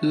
Всем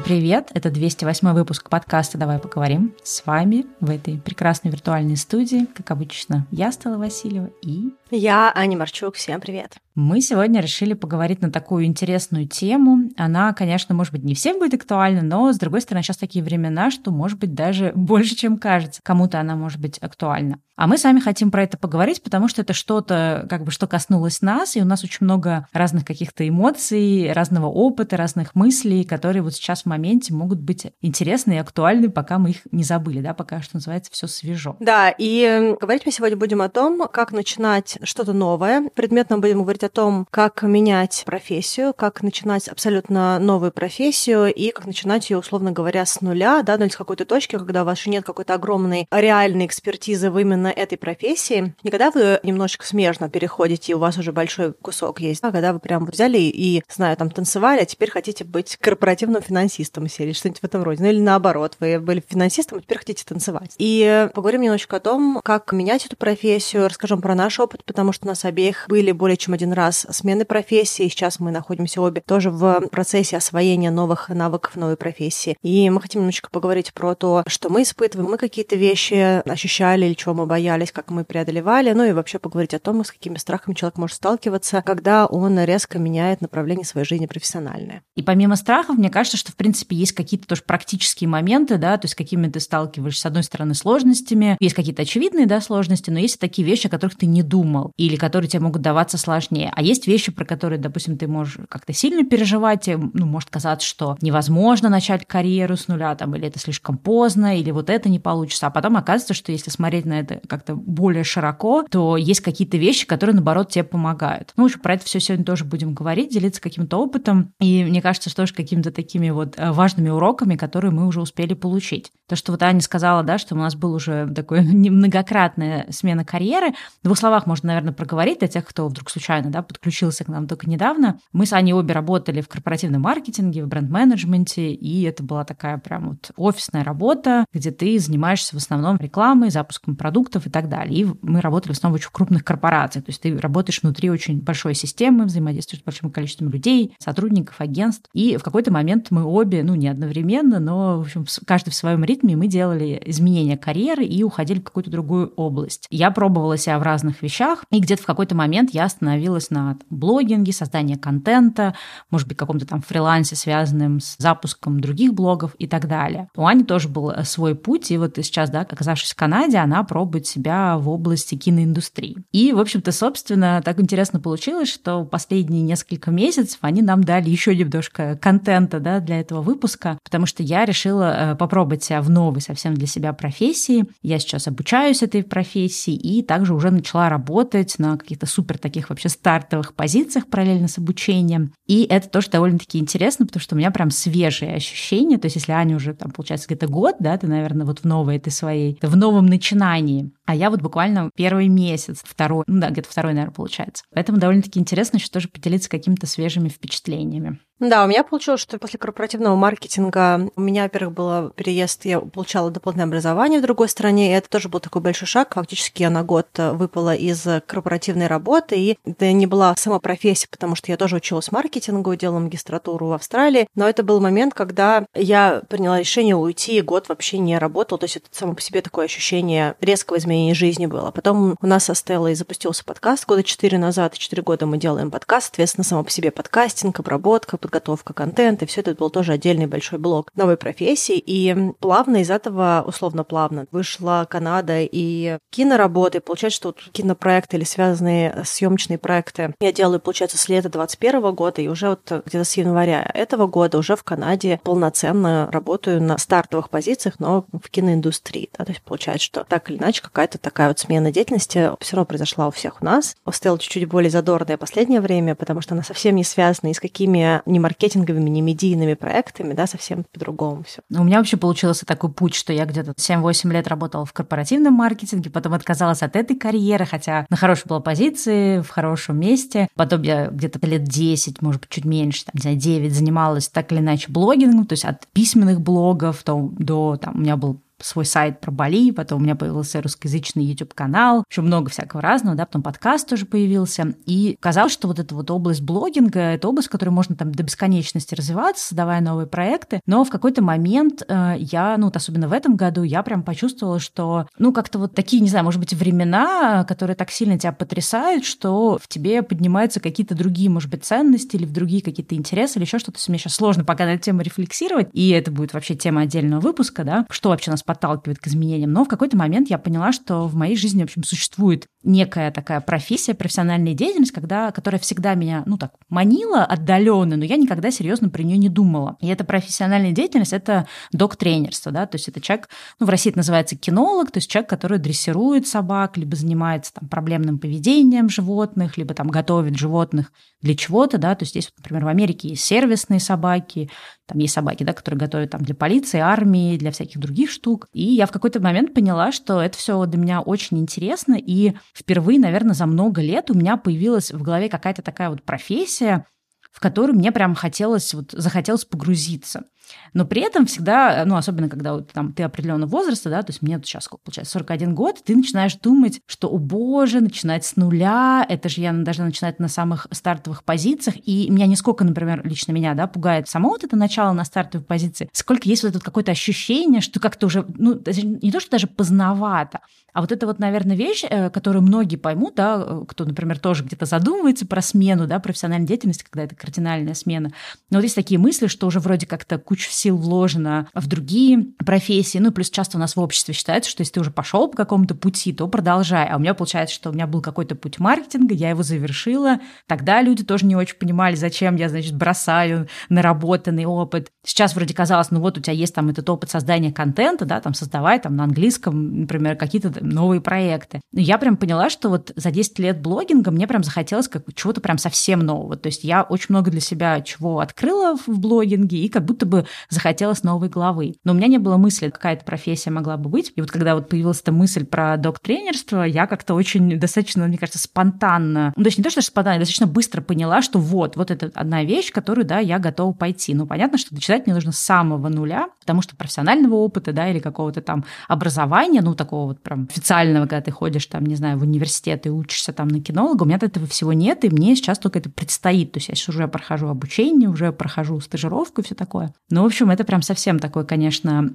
привет! Это 208 выпуск подкаста «Давай поговорим». С вами в этой прекрасной виртуальной студии, как обычно, я, Стала Васильева, и... Я, Аня Марчук. Всем привет! Мы сегодня решили поговорить на такую интересную тему. Она, конечно, может быть, не всем будет актуальна, но, с другой стороны, сейчас такие времена, что, может быть, даже больше, чем кажется. Кому-то она может быть актуальна. А мы сами хотим про это поговорить, потому что это что-то, как бы, что коснулось нас, и у нас очень много разных каких-то эмоций, разного опыта, разных мыслей, которые вот сейчас в моменте могут быть интересны и актуальны, пока мы их не забыли, да, пока, что называется, все свежо. Да, и говорить мы сегодня будем о том, как начинать что-то новое. Предметно будем говорить о том, как менять профессию, как начинать абсолютно новую профессию и как начинать ее, условно говоря, с нуля, да, ну или с какой-то точки, когда у вас еще нет какой-то огромной реальной экспертизы в именно этой профессии. Не когда вы немножечко смежно переходите, и у вас уже большой кусок есть, а когда вы прям взяли и, знаю, там танцевали, а теперь хотите быть корпоративным финансистом или что-нибудь в этом роде. Ну или наоборот, вы были финансистом, а теперь хотите танцевать. И поговорим немножечко о том, как менять эту профессию, расскажем про наш опыт, потому что у нас обеих были более чем один раз смены профессии. Сейчас мы находимся обе тоже в процессе освоения новых навыков новой профессии. И мы хотим немножечко поговорить про то, что мы испытываем, мы какие-то вещи ощущали или чего мы боялись, как мы преодолевали, ну и вообще поговорить о том, с какими страхами человек может сталкиваться, когда он резко меняет направление своей жизни профессиональное. И помимо страхов, мне кажется, что, в принципе, есть какие-то тоже практические моменты, да, то есть какими ты сталкиваешься, с одной стороны, сложностями, есть какие-то очевидные, да, сложности, но есть такие вещи, о которых ты не думал, или которые тебе могут даваться сложнее. А есть вещи, про которые, допустим, ты можешь как-то сильно переживать, тебе, ну, может казаться, что невозможно начать карьеру с нуля, там, или это слишком поздно, или вот это не получится. А потом оказывается, что если смотреть на это как-то более широко, то есть какие-то вещи, которые, наоборот, тебе помогают. Ну, общем, про это все сегодня тоже будем говорить, делиться каким-то опытом. И мне кажется, что тоже какими-то такими вот э, важными уроками, которые мы уже успели получить. То, что вот Аня сказала, да, что у нас был уже такой многократная смена карьеры. В двух словах можно, наверное, проговорить для тех, кто вдруг случайно да, подключился к нам только недавно. Мы с Аней обе работали в корпоративном маркетинге, в бренд-менеджменте, и это была такая прям вот офисная работа, где ты занимаешься в основном рекламой, запуском продуктов и так далее. И мы работали в основном в очень крупных корпорациях, то есть ты работаешь внутри очень большой системы, взаимодействуешь с большим количеством людей, сотрудников, агентств. И в какой-то момент мы обе, ну не одновременно, но в общем каждый в своем ритме, мы делали изменения карьеры и уходили в какую-то другую область. Я пробовала себя в разных вещах, и где-то в какой-то момент я остановилась на блогинге, создании контента, может быть, каком-то там фрилансе, связанном с запуском других блогов и так далее. У Ани тоже был э, свой путь, и вот сейчас, да, оказавшись в Канаде, она пробует себя в области киноиндустрии. И, в общем-то, собственно, так интересно получилось, что последние несколько месяцев они нам дали еще немножко контента, да, для этого выпуска, потому что я решила э, попробовать себя в новой совсем для себя профессии. Я сейчас обучаюсь этой профессии и также уже начала работать на каких-то супер таких вообще стартовых позициях параллельно с обучением. И это тоже довольно-таки интересно, потому что у меня прям свежие ощущения. То есть если Аня уже там, получается, где-то год, да, ты, наверное, вот в новой этой своей, в новом начинании. А я вот буквально первый месяц, второй, ну да, где-то второй, наверное, получается. Поэтому довольно-таки интересно еще тоже поделиться какими-то свежими впечатлениями. Да, у меня получилось, что после корпоративного маркетинга у меня, во-первых, был переезд, я получала дополнительное образование в другой стране, и это тоже был такой большой шаг. Фактически я на год выпала из корпоративной работы, и это не была сама профессия, потому что я тоже училась маркетингу, делала магистратуру в Австралии, но это был момент, когда я приняла решение уйти, и год вообще не работал, то есть это само по себе такое ощущение резкого изменения жизни было. Потом у нас со Стеллой запустился подкаст года четыре назад, четыре года мы делаем подкаст, соответственно, само по себе подкастинг, обработка, подготовка контента, все это был тоже отдельный большой блок новой профессии. И плавно из этого, условно плавно, вышла Канада и киноработы. Получается, что вот кинопроекты или связанные съемочные проекты я делаю, получается, с лета 21 года, и уже вот где-то с января этого года уже в Канаде полноценно работаю на стартовых позициях, но в киноиндустрии. Да? То есть получается, что так или иначе какая-то такая вот смена деятельности все равно произошла у всех у нас. Стелла чуть-чуть более задорная последнее время, потому что она совсем не связана ни с какими не маркетинговыми, не медийными проектами, да, совсем по-другому все. У меня вообще получился такой путь, что я где-то 7-8 лет работала в корпоративном маркетинге, потом отказалась от этой карьеры, хотя на хорошей была позиции, в хорошем месте. Потом я где-то лет 10, может быть, чуть меньше, там, не знаю, 9 занималась так или иначе блогингом, то есть от письменных блогов то, до, там, у меня был свой сайт про Бали, потом у меня появился русскоязычный YouTube-канал, еще много всякого разного, да, потом подкаст тоже появился. И казалось, что вот эта вот область блогинга, это область, в которой можно там до бесконечности развиваться, создавая новые проекты. Но в какой-то момент э, я, ну, вот особенно в этом году, я прям почувствовала, что, ну, как-то вот такие, не знаю, может быть, времена, которые так сильно тебя потрясают, что в тебе поднимаются какие-то другие, может быть, ценности или в другие какие-то интересы или еще что-то. Мне сейчас сложно пока на эту тему рефлексировать, и это будет вообще тема отдельного выпуска, да, что вообще нас подталкивает к изменениям. Но в какой-то момент я поняла, что в моей жизни, в общем, существует некая такая профессия, профессиональная деятельность, когда, которая всегда меня, ну так, манила отдаленно, но я никогда серьезно про нее не думала. И эта профессиональная деятельность — это док-тренерство, да, то есть это человек, ну, в России это называется кинолог, то есть человек, который дрессирует собак, либо занимается там проблемным поведением животных, либо там готовит животных для чего-то, да, то есть здесь, например, в Америке есть сервисные собаки, там есть собаки, да, которые готовят там для полиции, армии, для всяких других штук. И я в какой-то момент поняла, что это все для меня очень интересно, и впервые, наверное, за много лет у меня появилась в голове какая-то такая вот профессия, в которую мне прям хотелось, вот захотелось погрузиться. Но при этом всегда, ну, особенно когда вот, там, ты определенного возраста, да, то есть мне сейчас, сколько получается, 41 год, ты начинаешь думать, что, о боже, начинать с нуля, это же я должна начинать на самых стартовых позициях, и меня не сколько, например, лично меня, да, пугает само вот это начало на стартовой позиции, сколько есть вот это вот какое-то ощущение, что как-то уже, ну, не то, что даже поздновато, а вот это вот, наверное, вещь, э, которую многие поймут, да, э, кто, например, тоже где-то задумывается про смену, да, профессиональной деятельности, когда это кардинальная смена. Но вот есть такие мысли, что уже вроде как-то сил вложена в другие профессии. Ну, плюс часто у нас в обществе считается, что если ты уже пошел по какому-то пути, то продолжай. А у меня получается, что у меня был какой-то путь маркетинга, я его завершила. Тогда люди тоже не очень понимали, зачем я, значит, бросаю наработанный опыт. Сейчас вроде казалось, ну вот у тебя есть там этот опыт создания контента, да, там создавай там на английском, например, какие-то новые проекты. Но я прям поняла, что вот за 10 лет блогинга мне прям захотелось как чего-то прям совсем нового. То есть я очень много для себя чего открыла в блогинге и как будто бы захотелось новой главы. Но у меня не было мысли, какая-то профессия могла бы быть. И вот когда вот появилась эта мысль про док-тренерство, я как-то очень достаточно, мне кажется, спонтанно, ну, то есть не то, что спонтанно, достаточно быстро поняла, что вот, вот это одна вещь, которую, да, я готова пойти. Ну, понятно, что начинать мне нужно с самого нуля, потому что профессионального опыта, да, или какого-то там образования, ну, такого вот прям официального, когда ты ходишь там, не знаю, в университет и учишься там на кинолога, у меня этого всего нет, и мне сейчас только это предстоит. То есть я сейчас уже прохожу обучение, уже прохожу стажировку и все такое. Но, в общем, это прям совсем такое, конечно,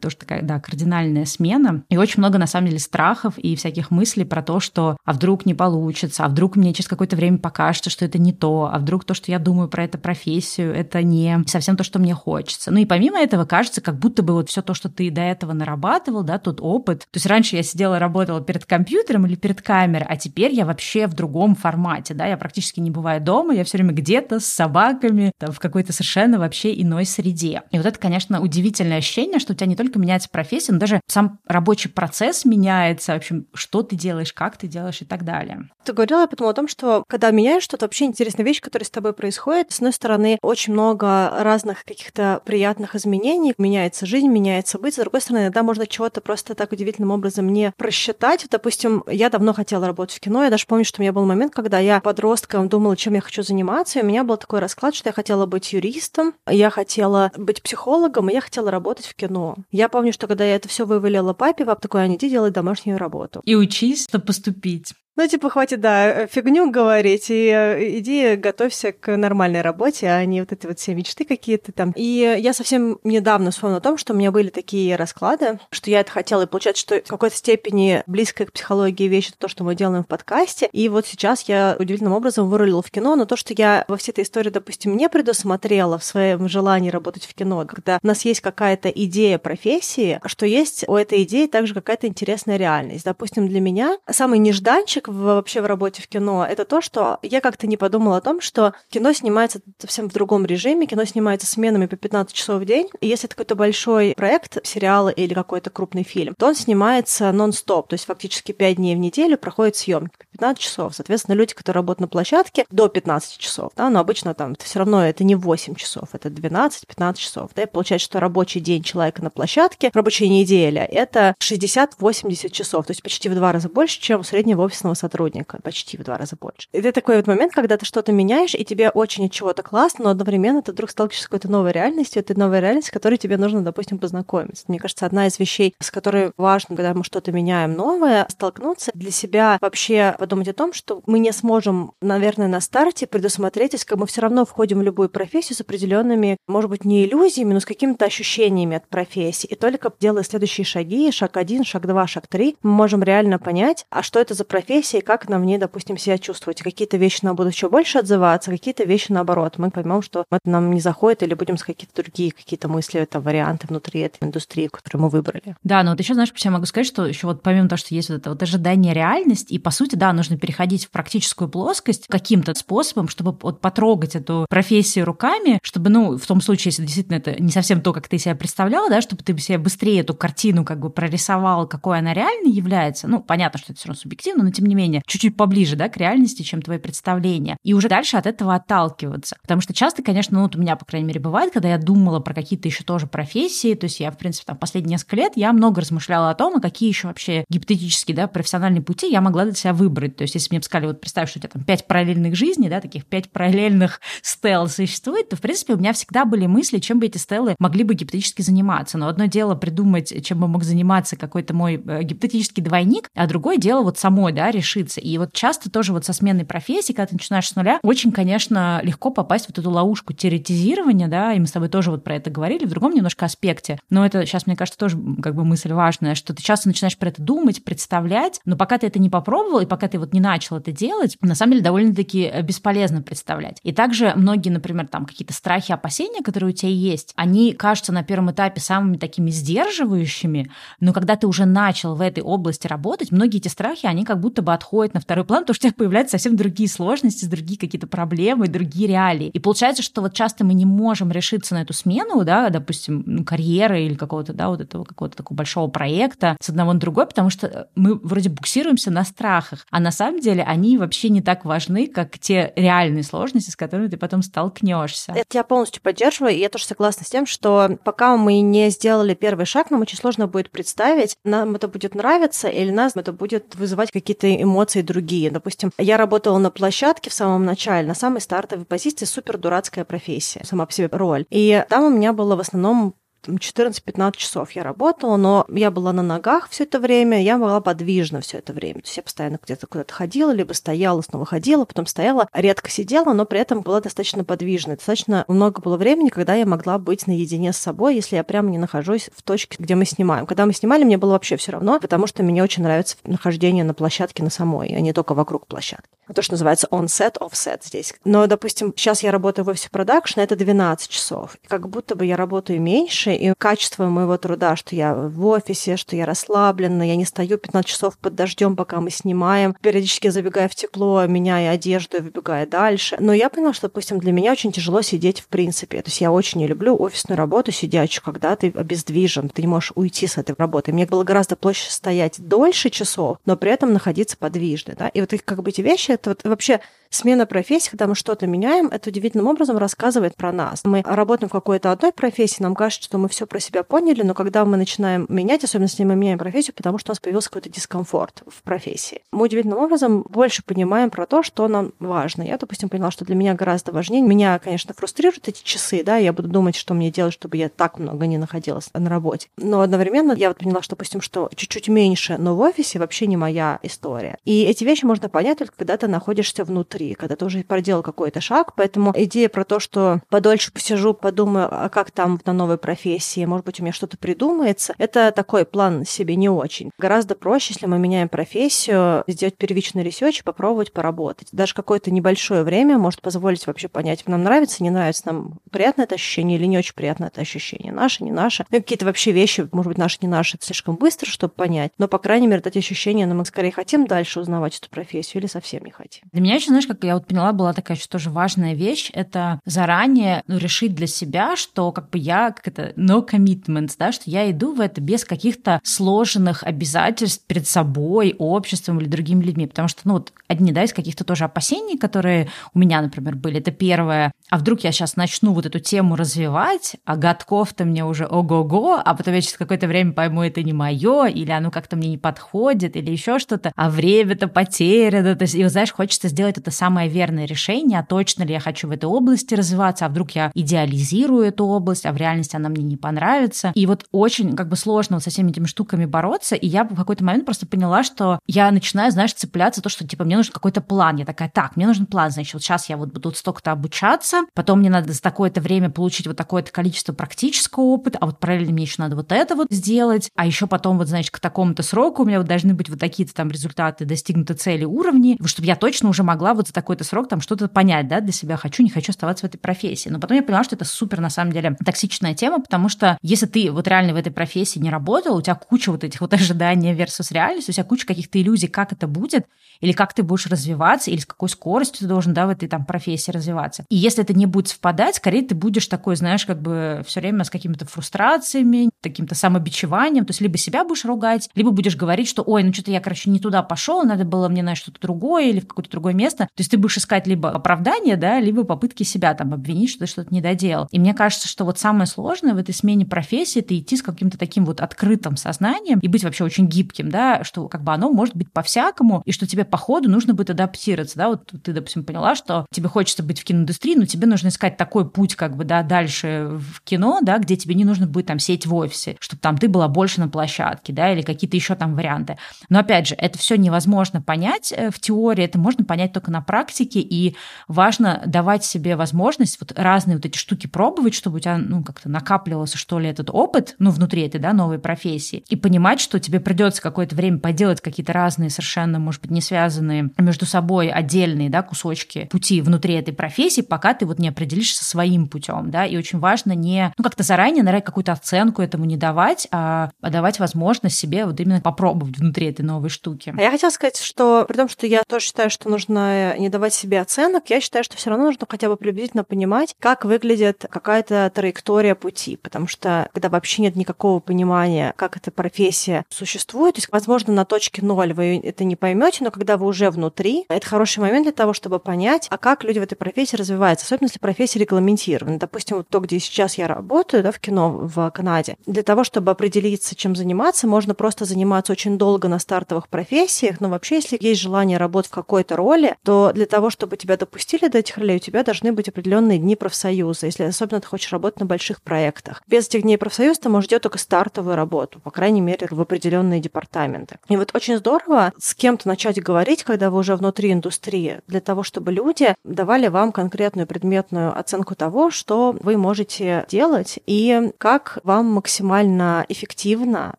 тоже такая, да, кардинальная смена. И очень много, на самом деле, страхов и всяких мыслей про то, что а вдруг не получится, а вдруг мне через какое-то время покажется, что это не то, а вдруг то, что я думаю про эту профессию, это не совсем то, что мне хочется. Ну и помимо этого, кажется, как будто бы вот все то, что ты до этого нарабатывал, да, тот опыт. То есть раньше я сидела, работала перед компьютером или перед камерой, а теперь я вообще в другом формате, да, я практически не бываю дома, я все время где-то с собаками, там, в какой-то совершенно вообще иной среде. И вот это, конечно, удивительное ощущение, что у тебя не только меняется профессия, но даже сам рабочий процесс меняется, в общем, что ты делаешь, как ты делаешь и так далее. Ты говорила, я подумала о том, что когда меняешь что-то, вообще интересная вещь, которая с тобой происходит. С одной стороны, очень много разных каких-то приятных изменений, меняется жизнь, меняется быт. С другой стороны, иногда можно чего-то просто так удивительным образом не просчитать. Допустим, я давно хотела работать в кино, я даже помню, что у меня был момент, когда я подростком думала, чем я хочу заниматься, и у меня был такой расклад, что я хотела быть юристом, я хотела быть психологом, и я хотела работать в кино. Я помню, что когда я это все вывалила папе, пап такой, а иди делай домашнюю работу. И учись, чтобы поступить. Ну, типа, хватит, да, э, фигню говорить, и э, иди готовься к нормальной работе, а не вот эти вот все мечты какие-то там. И я совсем недавно вспомнила о том, что у меня были такие расклады, что я это хотела, и получается, что в какой-то степени близкая к психологии вещь это то, что мы делаем в подкасте. И вот сейчас я удивительным образом вырулила в кино, но то, что я во всей этой истории, допустим, не предусмотрела в своем желании работать в кино, когда у нас есть какая-то идея профессии, что есть у этой идеи также какая-то интересная реальность. Допустим, для меня самый нежданчик в, вообще в работе в кино, это то, что я как-то не подумала о том, что кино снимается совсем в другом режиме, кино снимается сменами по 15 часов в день, и если это какой-то большой проект, сериал или какой-то крупный фильм, то он снимается нон-стоп, то есть фактически 5 дней в неделю проходит съемки по 15 часов. Соответственно, люди, которые работают на площадке, до 15 часов, да, но обычно там это все равно это не 8 часов, это 12-15 часов, да, и получается, что рабочий день человека на площадке, рабочая неделя, это 60-80 часов, то есть почти в два раза больше, чем у среднего офисного сотрудника, почти в два раза больше. Это такой вот момент, когда ты что-то меняешь, и тебе очень от чего-то классно, но одновременно ты вдруг сталкиваешься с какой-то новой реальностью, это новая реальность, с которой тебе нужно, допустим, познакомиться. Мне кажется, одна из вещей, с которой важно, когда мы что-то меняем новое, столкнуться для себя вообще подумать о том, что мы не сможем, наверное, на старте предусмотреть, если мы все равно входим в любую профессию с определенными, может быть, не иллюзиями, но с какими-то ощущениями от профессии. И только делая следующие шаги, шаг один, шаг два, шаг три, мы можем реально понять, а что это за профессия и как нам в ней, допустим, себя чувствовать. Какие-то вещи нам будут еще больше отзываться, какие-то вещи наоборот. Мы поймем, что это нам не заходит, или будем с какие-то другие какие-то мысли, это варианты внутри этой индустрии, которую мы выбрали. Да, но вот еще, знаешь, я могу сказать, что еще вот помимо того, что есть вот это вот ожидание реальность, и по сути, да, нужно переходить в практическую плоскость каким-то способом, чтобы вот потрогать эту профессию руками, чтобы, ну, в том случае, если действительно это не совсем то, как ты себя представляла, да, чтобы ты себе быстрее эту картину как бы прорисовал, какой она реально является. Ну, понятно, что это все равно субъективно, но тем не менее, чуть-чуть поближе, да, к реальности, чем твои представления. И уже дальше от этого отталкиваться. Потому что часто, конечно, ну, вот у меня, по крайней мере, бывает, когда я думала про какие-то еще тоже профессии, то есть я, в принципе, там последние несколько лет я много размышляла о том, а какие еще вообще гипотетические, да, профессиональные пути я могла для себя выбрать. То есть если мне бы сказали, вот представь, что у тебя там пять параллельных жизней, да, таких пять параллельных стел существует, то, в принципе, у меня всегда были мысли, чем бы эти стелы могли бы гипотетически заниматься. Но одно дело придумать, чем бы мог заниматься какой-то мой э, гипотетический двойник, а другое дело вот самой, да, решиться. И вот часто тоже вот со сменной профессии, когда ты начинаешь с нуля, очень, конечно, легко попасть в вот эту ловушку теоретизирования, да, и мы с тобой тоже вот про это говорили в другом немножко аспекте. Но это сейчас, мне кажется, тоже как бы мысль важная, что ты часто начинаешь про это думать, представлять, но пока ты это не попробовал, и пока ты вот не начал это делать, на самом деле довольно-таки э, бесполезно представлять. И также многие, например, там какие-то страхи, опасения, которые у тебя есть, они кажутся на первом этапе самыми такими сдерживающими, но когда ты уже начал в этой области работать, многие эти страхи, они как будто бы отходят на второй план, потому что у тебя появляются совсем другие сложности, другие какие-то проблемы, другие реалии. И получается, что вот часто мы не можем решиться на эту смену, да, допустим, ну, карьеры или какого-то, да, вот этого какого-то такого большого проекта с одного на другой, потому что мы вроде буксируемся на страхах, а на самом деле они вообще не так важны, как те реальные сложности, с которыми ты потом столкнешься. Это я полностью поддерживаю, и я тоже согласна с тем, что пока мы не сделали первый шаг, нам очень сложно будет представить, нам это будет нравиться или нас это будет вызывать какие-то эмоции другие. Допустим, я работала на площадке в самом начале, на самой стартовой позиции, супер дурацкая профессия, сама по себе роль. И там у меня было в основном 14-15 часов я работала, но я была на ногах все это время, я была подвижна все это время. То есть я постоянно где-то куда-то ходила, либо стояла, снова ходила, потом стояла, редко сидела, но при этом была достаточно подвижной. Достаточно много было времени, когда я могла быть наедине с собой, если я прямо не нахожусь в точке, где мы снимаем. Когда мы снимали, мне было вообще все равно, потому что мне очень нравится нахождение на площадке на самой, а не только вокруг площадки. То, что называется on-set, off-set здесь. Но, допустим, сейчас я работаю в офисе продакшн, это 12 часов. И как будто бы я работаю меньше, и качество моего труда, что я в офисе, что я расслаблена, я не стою 15 часов под дождем, пока мы снимаем, периодически забегая в тепло, меняя одежду и выбегая дальше. Но я поняла, что, допустим, для меня очень тяжело сидеть в принципе. То есть я очень не люблю офисную работу сидячую, когда ты обездвижен, ты не можешь уйти с этой работы. Мне было гораздо проще стоять дольше часов, но при этом находиться подвижной. Да? И вот их как бы эти вещи, это вот вообще Смена профессии, когда мы что-то меняем, это удивительным образом рассказывает про нас. Мы работаем в какой-то одной профессии, нам кажется, что мы все про себя поняли, но когда мы начинаем менять, особенно если мы меняем профессию, потому что у нас появился какой-то дискомфорт в профессии. Мы удивительным образом больше понимаем про то, что нам важно. Я, допустим, поняла, что для меня гораздо важнее. Меня, конечно, фрустрируют эти часы, да, я буду думать, что мне делать, чтобы я так много не находилась на работе. Но одновременно я вот поняла, что, допустим, что чуть-чуть меньше, но в офисе вообще не моя история. И эти вещи можно понять только когда ты находишься внутри внутри, когда ты уже проделал какой-то шаг. Поэтому идея про то, что подольше посижу, подумаю, а как там на новой профессии, может быть, у меня что-то придумается, это такой план себе не очень. Гораздо проще, если мы меняем профессию, сделать первичный research, попробовать поработать. Даже какое-то небольшое время может позволить вообще понять, нам нравится, не нравится, нам приятно это ощущение или не очень приятно это ощущение. Наше, не наше. Ну, какие-то вообще вещи, может быть, наши, не наши, это слишком быстро, чтобы понять. Но, по крайней мере, эти ощущения, но мы скорее хотим дальше узнавать эту профессию или совсем не хотим. Для меня еще, знаешь, знаешь, как я вот поняла, была такая еще тоже важная вещь, это заранее ну, решить для себя, что как бы я, как это, no commitments, да, что я иду в это без каких-то сложенных обязательств перед собой, обществом или другими людьми, потому что, ну, вот одни, да, из каких-то тоже опасений, которые у меня, например, были, это первое, а вдруг я сейчас начну вот эту тему развивать, а годков-то мне уже ого-го, а потом я через какое-то время пойму, это не мое, или оно как-то мне не подходит, или еще что-то, а время-то потеряно. То есть, и, знаешь, хочется сделать это самое верное решение, а точно ли я хочу в этой области развиваться, а вдруг я идеализирую эту область, а в реальности она мне не понравится. И вот очень как бы сложно вот со всеми этими штуками бороться, и я в какой-то момент просто поняла, что я начинаю, знаешь, цепляться то, что типа мне нужен какой-то план. Я такая, так, мне нужен план, значит, вот сейчас я вот буду столько-то обучаться, потом мне надо за такое-то время получить вот такое-то количество практического опыта, а вот параллельно мне еще надо вот это вот сделать, а еще потом вот, значит, к такому-то сроку у меня вот должны быть вот такие-то там результаты, достигнуты цели, уровни, чтобы я точно уже могла вот за такой-то срок там что-то понять, да, для себя, хочу, не хочу оставаться в этой профессии. Но потом я поняла, что это супер, на самом деле, токсичная тема, потому что если ты вот реально в этой профессии не работал, у тебя куча вот этих вот ожиданий versus реальность, у тебя куча каких-то иллюзий, как это будет, или как ты будешь развиваться, или с какой скоростью ты должен, да, в этой там профессии развиваться. И если это не будет совпадать, скорее ты будешь такой, знаешь, как бы все время с какими-то фрустрациями, каким-то самобичеванием, то есть либо себя будешь ругать, либо будешь говорить, что, ой, ну что-то я, короче, не туда пошел, надо было мне на что-то другое или в какое-то другое место. То есть ты будешь искать либо оправдание, да, либо попытки себя там обвинить, что ты что-то не доделал. И мне кажется, что вот самое сложное в этой смене профессии это идти с каким-то таким вот открытым сознанием и быть вообще очень гибким, да, что как бы оно может быть по-всякому, и что тебе по ходу нужно будет адаптироваться, да, вот ты, допустим, поняла, что тебе хочется быть в киноиндустрии, но тебе нужно искать такой путь, как бы, да, дальше в кино, да, где тебе не нужно будет там сеть в офисе, чтобы там ты была больше на площадке, да, или какие-то еще там варианты. Но опять же, это все невозможно понять э, в теории, это можно понять только на практике, и важно давать себе возможность вот разные вот эти штуки пробовать, чтобы у тебя, ну, как-то накапливался, что ли, этот опыт, ну, внутри этой, да, новой профессии, и понимать, что тебе придется какое-то время поделать какие-то разные совершенно, может быть, не связанные между собой отдельные, да, кусочки пути внутри этой профессии, пока ты вот не определишься своим путем, да, и очень важно не, ну, как-то заранее, наверное, какую-то оценку этому не давать, а, а давать возможность себе вот именно попробовать внутри этой новой штуки. А я хотела сказать, что при том, что я тоже считаю, что нужно не давать себе оценок, я считаю, что все равно нужно хотя бы приблизительно понимать, как выглядит какая-то траектория пути, потому что когда вообще нет никакого понимания, как эта профессия существует, то есть, возможно, на точке ноль вы это не поймете, но когда вы уже внутри, это хороший момент для того, чтобы понять, а как люди в этой профессии развиваются, особенно если профессия регламентирована. Допустим, вот то, где сейчас я работаю, да, в кино в Канаде. Для того, чтобы определиться, чем заниматься, можно просто заниматься очень долго на стартовых профессиях, но вообще, если есть желание работать в какой-то роли, то для того, чтобы тебя допустили до этих ролей, у тебя должны быть определенные дни профсоюза, если особенно ты хочешь работать на больших проектах. Без этих дней профсоюза ты можешь делать только стартовую работу, по крайней мере, в определенные департаменты. И вот очень здорово с кем-то начать говорить, когда вы уже внутри индустрии, для того, чтобы люди давали вам конкретную предметную оценку того, что вы можете делать и как вам максимально эффективно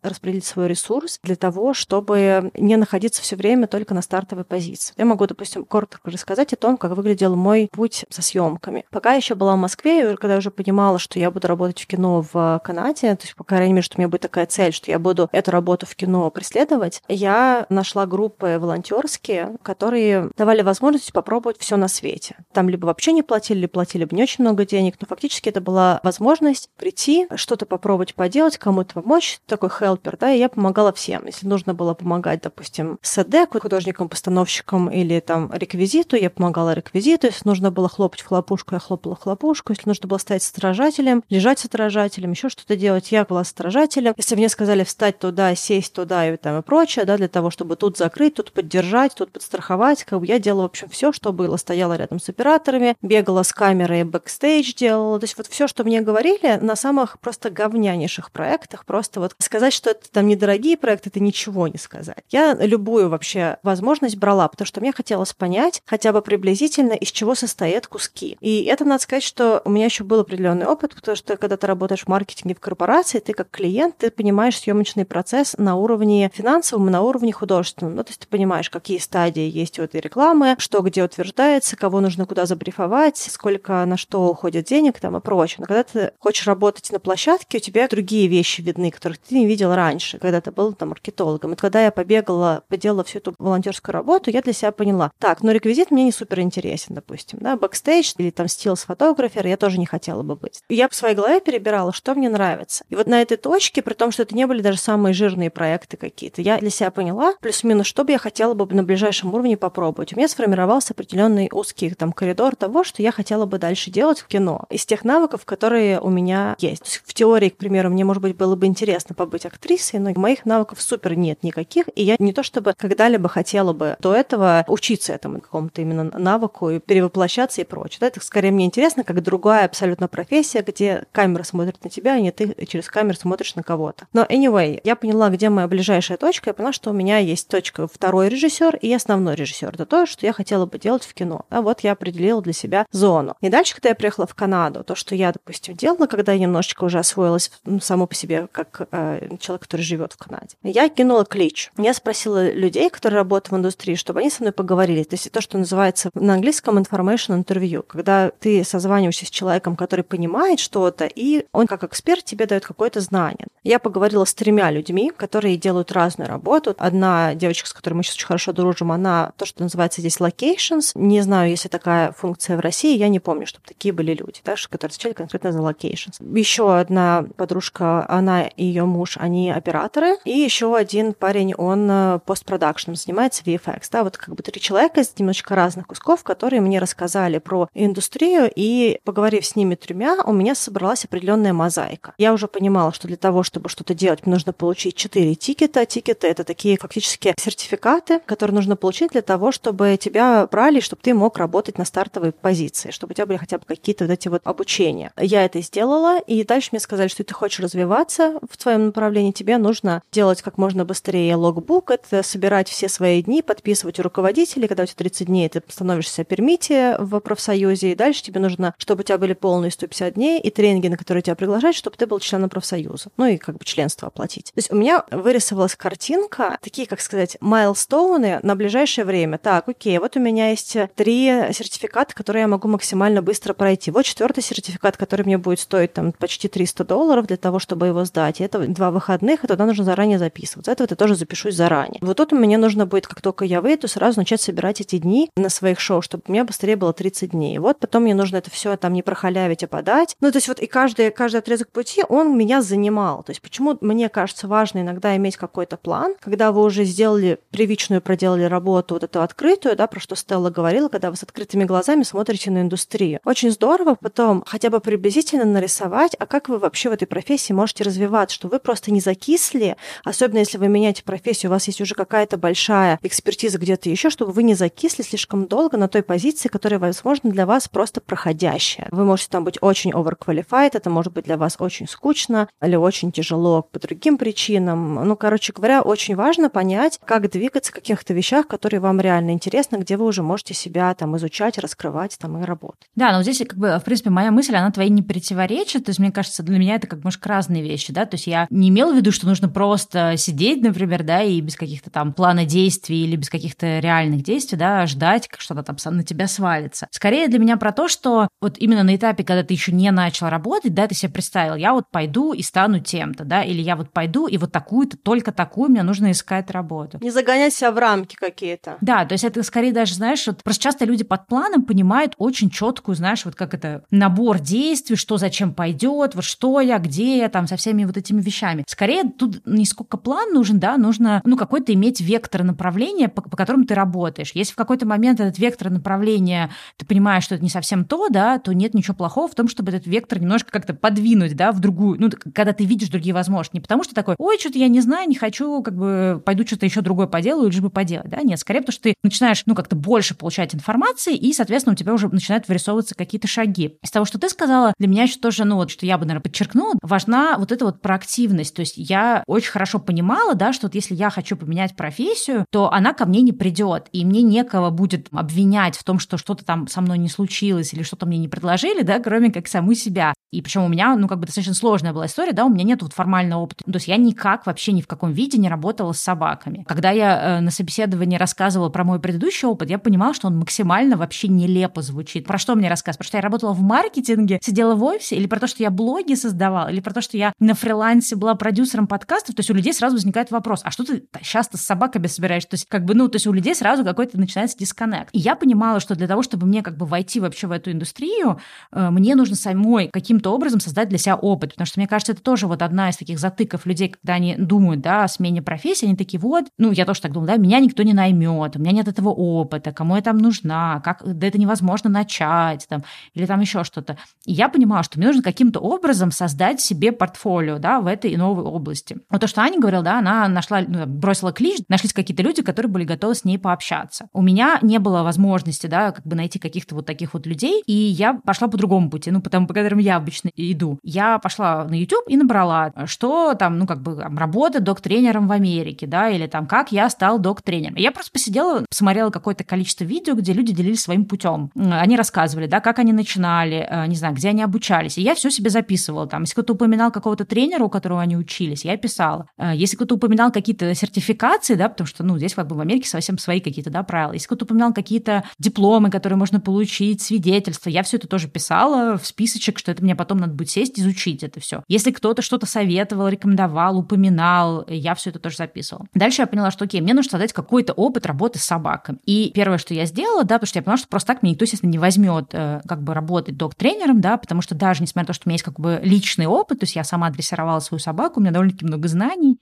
распределить свой ресурс для того, чтобы не находиться все время только на стартовой позиции. Я могу, допустим, коротко рассказать о том, как выглядел мой путь со съемками. Пока я еще была в Москве, и когда я уже понимала, что я буду работать в кино в Канаде, то есть, по крайней мере, что у меня будет такая цель, что я буду эту работу в кино преследовать, я нашла группы волонтерские, которые давали возможность попробовать все на свете. Там либо вообще не платили, либо платили бы не очень много денег, но фактически это была возможность прийти, что-то попробовать поделать, кому-то помочь, такой хелпер, да, и я помогала всем. Если нужно было помогать, допустим, СД, художникам, постановщикам или там реквизиту, я помогала реквизиту. Если нужно было хлопать в хлопушку, я хлопала в хлопушку. Если нужно было стоять с отражателем, лежать с отражателем, еще что-то делать, я была с отражателем. Если мне сказали встать туда, сесть туда и там и прочее, да, для того, чтобы тут закрыть, тут поддержать, тут подстраховать, как бы я делала, в общем, все, что было. Стояла рядом с операторами, бегала с камерой, бэкстейдж делала. То есть вот все, что мне говорили, на самых просто говнянейших проектах, просто вот сказать, что это там недорогие проекты, это ничего не сказать. Я любую вообще возможность брала, потому что мне хотелось понять хотя бы приблизительно, из чего состоят куски. И это, надо сказать, что у меня еще был определенный опыт, потому что когда ты работаешь в маркетинге в корпорации, ты как клиент, ты понимаешь съемочный процесс на уровне финансовом на уровне художественном. Ну, то есть ты понимаешь, какие стадии есть у этой рекламы, что где утверждается, кого нужно куда забрифовать, сколько на что уходит денег там и прочее. Но когда ты хочешь работать на площадке, у тебя другие вещи видны, которых ты не видел раньше, когда ты был там маркетологом. И когда я побегала, поделала всю эту волонтерскую работу, я для себя поняла, так, ну реквизит мне не супер интересен, допустим, да, бэкстейдж или там stills photographer я тоже не хотела бы быть. Я в своей голове перебирала, что мне нравится. И вот на этой точке, при том, что это не были даже самые жирные проекты какие-то, я для себя поняла, плюс-минус, что бы я хотела бы на ближайшем уровне попробовать. У меня сформировался определенный узкий там коридор того, что я хотела бы дальше делать в кино. Из тех навыков, которые у меня есть. То есть в теории, к примеру, мне, может быть, было бы интересно побыть актрисой, но моих навыков супер нет никаких, и я не то чтобы когда-либо хотела бы до этого учиться этому какому-то именно навыку и перевоплощаться и прочее. Да, это скорее мне интересно, как другая абсолютно профессия, где камера смотрит на тебя, а не ты через камеру смотришь на кого-то. Но anyway, я поняла, где моя ближайшая точка, я поняла, что у меня есть точка второй режиссер и основной режиссер. Это то, что я хотела бы делать в кино. А вот я определила для себя зону. И дальше, когда я приехала в Канаду, то, что я, допустим, делала, когда я немножечко уже освоилась ну, само по себе, как э, человек, который живет в Канаде, я кинула клич. Я спросила людей, которые работают в индустрии, чтобы они со мной поговорили. То есть то, что называется на английском information interview, когда ты созваниваешься с человеком, который понимает что-то, и он как эксперт тебе дает какое-то знание. Я поговорила с тремя людьми, которые делают разную работу. Одна девочка, с которой мы сейчас очень хорошо дружим, она то, что называется здесь locations. Не знаю, есть ли такая функция в России, я не помню, чтобы такие были люди, да, которые отвечали конкретно за locations. Еще одна подружка, она и ее муж, они операторы. И еще один парень, он э, постпродакшном занимается VFX. Да, вот как бы три человека из немножечко разных кусков, которые мне рассказали про индустрию, и поговорив с ними тремя, у меня собралась определенная мозаика. Я уже понимала, что для того, чтобы что-то делать, нужно получить четыре тикета. Тикеты — это такие фактически сертификаты, которые нужно получить для того, чтобы тебя брали, чтобы ты мог работать на стартовой позиции, чтобы у тебя были хотя бы какие-то вот эти вот обучения. Я это сделала, и дальше мне сказали, что ты хочешь развиваться в твоем направлении, тебе нужно делать как можно быстрее логбук, это собирать все свои дни, подписывать у руководителей, когда у тебя 30 дней, ты становишься пермите в профсоюзе, и дальше тебе нужно, чтобы у тебя были полные 150 дней, и тренинги, на которые тебя приглашают, чтобы ты был членом профсоюза. Ну и как бы членство оплатить. То есть у меня вырисовалась картинка, такие, как сказать, майлстоуны на ближайшее время. Так, окей, вот у меня есть три сертификата, которые я могу максимально быстро пройти. Вот четвертый сертификат, который мне будет стоить там почти 300 долларов для того, чтобы его сдать. И это два выходных, и туда нужно заранее записываться. Это вот я тоже запишусь заранее. Вот тут мне нужно будет, как только я выйду, сразу начать собирать эти дни на своих шоу, чтобы у меня быстрее было 30 дней. Вот потом мне нужно это все там не прохалявить, а подать. Ну, то есть вот и каждый, каждый отрезок пути, он меня занимал. То есть почему мне кажется важно иногда иметь какой-то план, когда вы уже сделали привычную, проделали работу вот эту открытую, да, про что Стелла говорила, когда вы с открытыми глазами смотрите на индустрию. Очень здорово потом хотя бы приблизительно нарисовать, а как вы вообще в этой профессии можете развиваться, что вы просто не закисли, особенно если вы меняете профессию, у вас есть уже какая-то большая экспертиза где-то еще, чтобы вы не закисли слишком долго на той позиции, которая, возможно, для вас просто проходящая. Вы можете там быть очень overqualified, это может быть для вас очень скучно или очень тяжело по другим причинам. Ну, короче говоря, очень важно понять, как двигаться в каких-то вещах, которые вам реально интересны, где вы уже можете себя там изучать, раскрывать там и работать. Да, но здесь, как бы, в принципе, моя мысль, она твоей не противоречит. То есть, мне кажется, для меня это как немножко разные вещи, да. То есть я не имела в виду, что нужно просто сидеть, например, да, и без каких-то там плана действий или без каких-то реальных действий, да, ждать, как что-то там на тебя свалится. Скорее для меня про то, что вот именно на этапе, когда ты еще не начал работать, да, ты себе представил, я вот пойду и стану тем-то, да, или я вот пойду и вот такую-то, только такую мне нужно искать работу. Не загонять себя в рамки какие-то. Да, то есть это скорее даже, знаешь, вот просто часто люди под планом понимают очень четкую, знаешь, вот как это набор действий, что зачем пойдет, вот что я, где я, там, со всеми вот этими вещами. Скорее тут не сколько план нужен, да, нужно, ну, какой-то иметь вектор направления, по, по которому ты работаешь. Если в какой-то момент этот вектор направления, ты понимаешь, что это не совсем то, да, то нет ничего плохого в том, чтобы этот вектор немножко как-то подвинуть, да, в другую, ну, когда ты видишь другие возможности. Не потому что такой, ой, что-то я не знаю, не хочу, как бы пойду что-то еще другое поделаю, лишь бы поделать, да, нет, скорее потому что ты начинаешь, ну, как-то больше получать информации, и, соответственно, у тебя уже начинают вырисовываться какие-то шаги. Из того, что ты сказала, для меня еще тоже, ну, вот, что я бы, наверное, подчеркнула, важна вот эта вот проактивность, то есть я очень хорошо понимала, да, что вот если я хочу поменять профессию, то она ко мне не придет, и мне некого будет обвинять в том, что что-то там со мной не случилось или что-то мне не предложили, да, кроме как саму себя. И причем у меня, ну, как бы достаточно сложная была история, да, у меня нет вот формального опыта. То есть я никак вообще ни в каком виде не работала с собаками. Когда я э, на собеседовании рассказывала про мой предыдущий опыт, я понимала, что он максимально вообще нелепо звучит. Про что мне рассказ? Про что я работала в маркетинге, сидела в офисе, или про то, что я блоги создавала, или про то, что я на фрилансе была продюсером подкастов. То есть у людей сразу возникает вопрос, а что ты сейчас-то с собаками собираешь? То есть как бы, ну, то есть у людей сразу какой-то начинается дисконнект. И я понимала, что для того, чтобы мне как бы войти вообще в эту индустрию, э, мне нужно самой каким-то образом создать для себя опыт, потому что мне кажется, это тоже вот одна из таких затыков людей, когда они думают, да, о смене профессии, они такие, вот, ну, я тоже так думаю, да, меня никто не наймет, у меня нет этого опыта, кому я там нужна, как, да это невозможно начать, там, или там еще что-то. И я понимала, что мне нужно каким-то образом создать себе портфолио, да, в этой новой области. Вот то, что Аня говорила, да, она нашла, ну, бросила клич, нашлись какие-то люди, которые были готовы с ней пообщаться. У меня не было возможности, да, как бы найти каких-то вот таких вот людей, и я пошла по другому пути, ну, потому, по которым я обычно иду. Я пошла на YouTube и набрала, что там, ну, как бы, там, работа док-тренером в Америке, да, или там, как я стал док-тренером. Я просто посидела, посмотрела какое-то количество видео, где люди делились своим путем. Они рассказывали, да, как они начинали, э, не знаю, где они обучались. И я все себе записывала. Там, если кто-то упоминал какого-то тренера, у которого они учились, я писала. Э, если кто-то упоминал какие-то сертификации, да, потому что, ну, здесь как бы в Америке совсем свои какие-то, да, правила. Если кто-то упоминал какие-то дипломы, которые можно получить, свидетельства, я все это тоже писала в списочек, что это мне потом надо будет сесть, изучить это все. Если кто-то что-то советовал, рекомендовал, упоминал, я все это тоже записывала. Дальше я поняла, что, окей, мне нужно создать какой-то опыт работы с собаками. И первое, что я сделала, да, потому что я поняла, что просто так мне никто, естественно, не возьмет э, как бы работать док-тренером, да, потому что даже несмотря на то, что у меня есть как бы личный опыт, то есть я сама дрессировала свою собаку, у меня довольно-таки много знаний,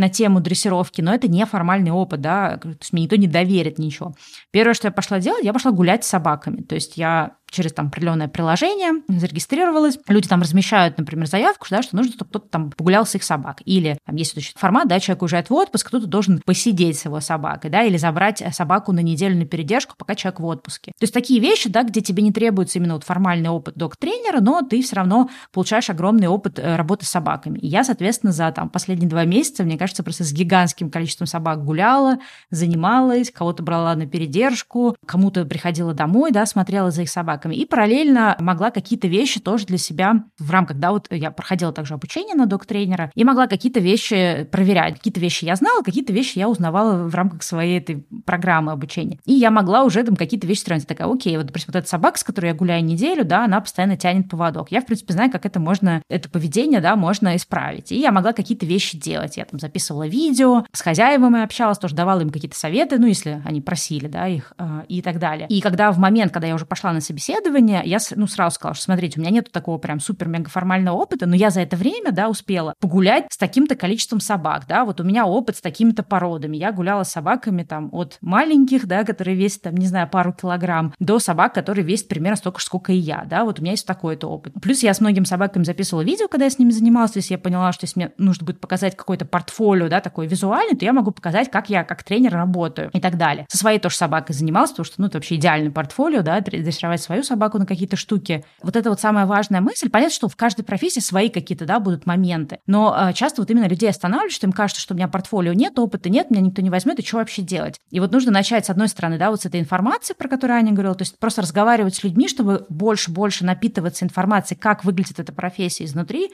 на тему дрессировки, но это не формальный опыт, да, то есть мне никто не доверит ничего. Первое, что я пошла делать, я пошла гулять с собаками. То есть я через там определенное приложение, зарегистрировалась. Люди там размещают, например, заявку, да, что нужно, чтобы кто-то там погулял с их собак. Или там есть вот формат, да, человек уезжает в отпуск, кто-то должен посидеть с его собакой, да, или забрать собаку на неделю на передержку, пока человек в отпуске. То есть такие вещи, да, где тебе не требуется именно вот формальный опыт док-тренера, но ты все равно получаешь огромный опыт э, работы с собаками. И я, соответственно, за там последние два месяца, мне кажется, просто с гигантским количеством собак гуляла, занималась, кого-то брала на передержку, кому-то приходила домой, да, смотрела за их собак собаками. И параллельно могла какие-то вещи тоже для себя в рамках, да, вот я проходила также обучение на док-тренера, и могла какие-то вещи проверять. Какие-то вещи я знала, какие-то вещи я узнавала в рамках своей этой программы обучения. И я могла уже там какие-то вещи сравнить. Такая, окей, вот, допустим, вот эта собака, с которой я гуляю неделю, да, она постоянно тянет поводок. Я, в принципе, знаю, как это можно, это поведение, да, можно исправить. И я могла какие-то вещи делать. Я там записывала видео, с хозяевами общалась, тоже давала им какие-то советы, ну, если они просили, да, их э, и так далее. И когда в момент, когда я уже пошла на собеседование, собеседование, я ну, сразу сказала, что смотрите, у меня нет такого прям супер-мега формального опыта, но я за это время, да, успела погулять с таким-то количеством собак, да, вот у меня опыт с такими-то породами. Я гуляла с собаками там от маленьких, да, которые весят там, не знаю, пару килограмм, до собак, которые весят примерно столько же, сколько и я, да, вот у меня есть такой-то опыт. Плюс я с многими собаками записывала видео, когда я с ними занималась, то есть я поняла, что если мне нужно будет показать какое-то портфолио, да, такое визуальное, то я могу показать, как я как тренер работаю и так далее. Со своей тоже собакой занималась, потому что, ну, это вообще идеальный портфолио, да, дрессировать свою собаку на какие-то штуки. Вот это вот самая важная мысль. Понятно, что в каждой профессии свои какие-то, да, будут моменты. Но э, часто вот именно людей останавливают, что им кажется, что у меня портфолио нет, опыта нет, меня никто не возьмет, и что вообще делать? И вот нужно начать, с одной стороны, да, вот с этой информации, про которую Аня говорила, то есть просто разговаривать с людьми, чтобы больше-больше напитываться информацией, как выглядит эта профессия изнутри,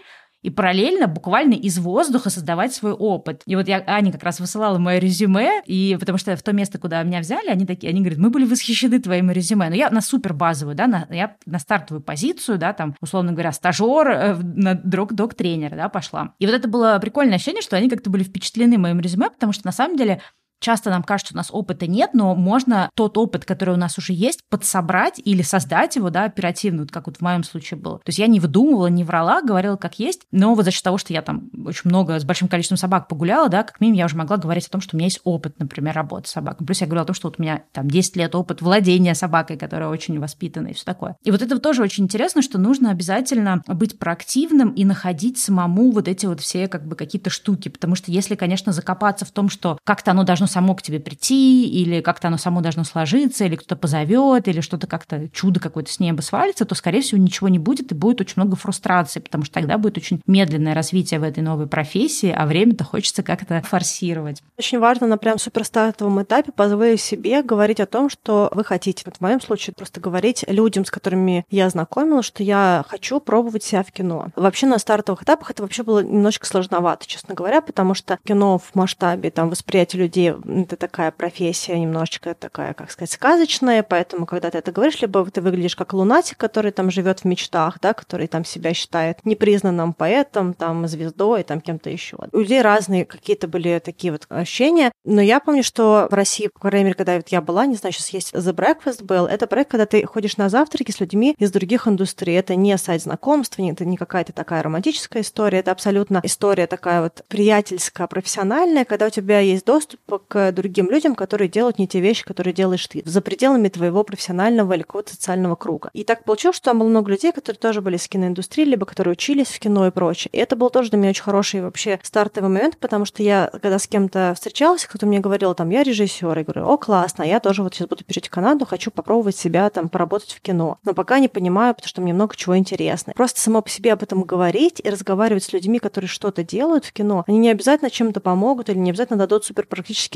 и параллельно буквально из воздуха создавать свой опыт. И вот я Ане как раз высылала мое резюме, и потому что в то место, куда меня взяли, они такие, они говорят, мы были восхищены твоим резюме. Но я на супер базовую, да, на, я на стартовую позицию, да, там, условно говоря, стажер, э, на док-тренера, да, пошла. И вот это было прикольное ощущение, что они как-то были впечатлены моим резюме, потому что на самом деле Часто нам кажется, что у нас опыта нет, но можно тот опыт, который у нас уже есть, подсобрать или создать его, да, оперативно, вот как вот в моем случае было. То есть я не выдумывала, не врала, говорила как есть, но вот за счет того, что я там очень много с большим количеством собак погуляла, да, как минимум я уже могла говорить о том, что у меня есть опыт, например, работы с собакой. Плюс я говорила о том, что вот у меня там 10 лет опыт владения собакой, которая очень воспитана и все такое. И вот это тоже очень интересно, что нужно обязательно быть проактивным и находить самому вот эти вот все как бы какие-то штуки, потому что если, конечно, закопаться в том, что как-то оно должно должно само к тебе прийти, или как-то оно само должно сложиться, или кто-то позовет, или что-то как-то чудо какое-то с неба свалится, то, скорее всего, ничего не будет, и будет очень много фрустрации, потому что тогда будет очень медленное развитие в этой новой профессии, а время-то хочется как-то форсировать. Очень важно на прям суперстартовом этапе позволить себе говорить о том, что вы хотите. Вот в моем случае просто говорить людям, с которыми я знакомила, что я хочу пробовать себя в кино. Вообще на стартовых этапах это вообще было немножечко сложновато, честно говоря, потому что кино в масштабе там восприятия людей это такая профессия немножечко такая, как сказать, сказочная, поэтому, когда ты это говоришь, либо ты выглядишь как лунатик, который там живет в мечтах, да, который там себя считает непризнанным поэтом, там, звездой, там, кем-то еще. У людей разные какие-то были такие вот ощущения, но я помню, что в России, по крайней мере, когда вот я была, не знаю, сейчас есть The Breakfast Bell, это проект, когда ты ходишь на завтраки с людьми из других индустрий. Это не сайт знакомств, это не какая-то такая романтическая история, это абсолютно история такая вот приятельская, профессиональная, когда у тебя есть доступ к другим людям, которые делают не те вещи, которые делаешь ты, за пределами твоего профессионального или какого-то социального круга. И так получилось, что там было много людей, которые тоже были с киноиндустрии, либо которые учились в кино и прочее. И это был тоже для меня очень хороший вообще стартовый момент, потому что я, когда с кем-то встречалась, кто-то мне говорил, там, я режиссер, и говорю, о, классно, я тоже вот сейчас буду перейти в Канаду, хочу попробовать себя там поработать в кино. Но пока не понимаю, потому что мне много чего интересно. Просто само по себе об этом говорить и разговаривать с людьми, которые что-то делают в кино, они не обязательно чем-то помогут или не обязательно дадут супер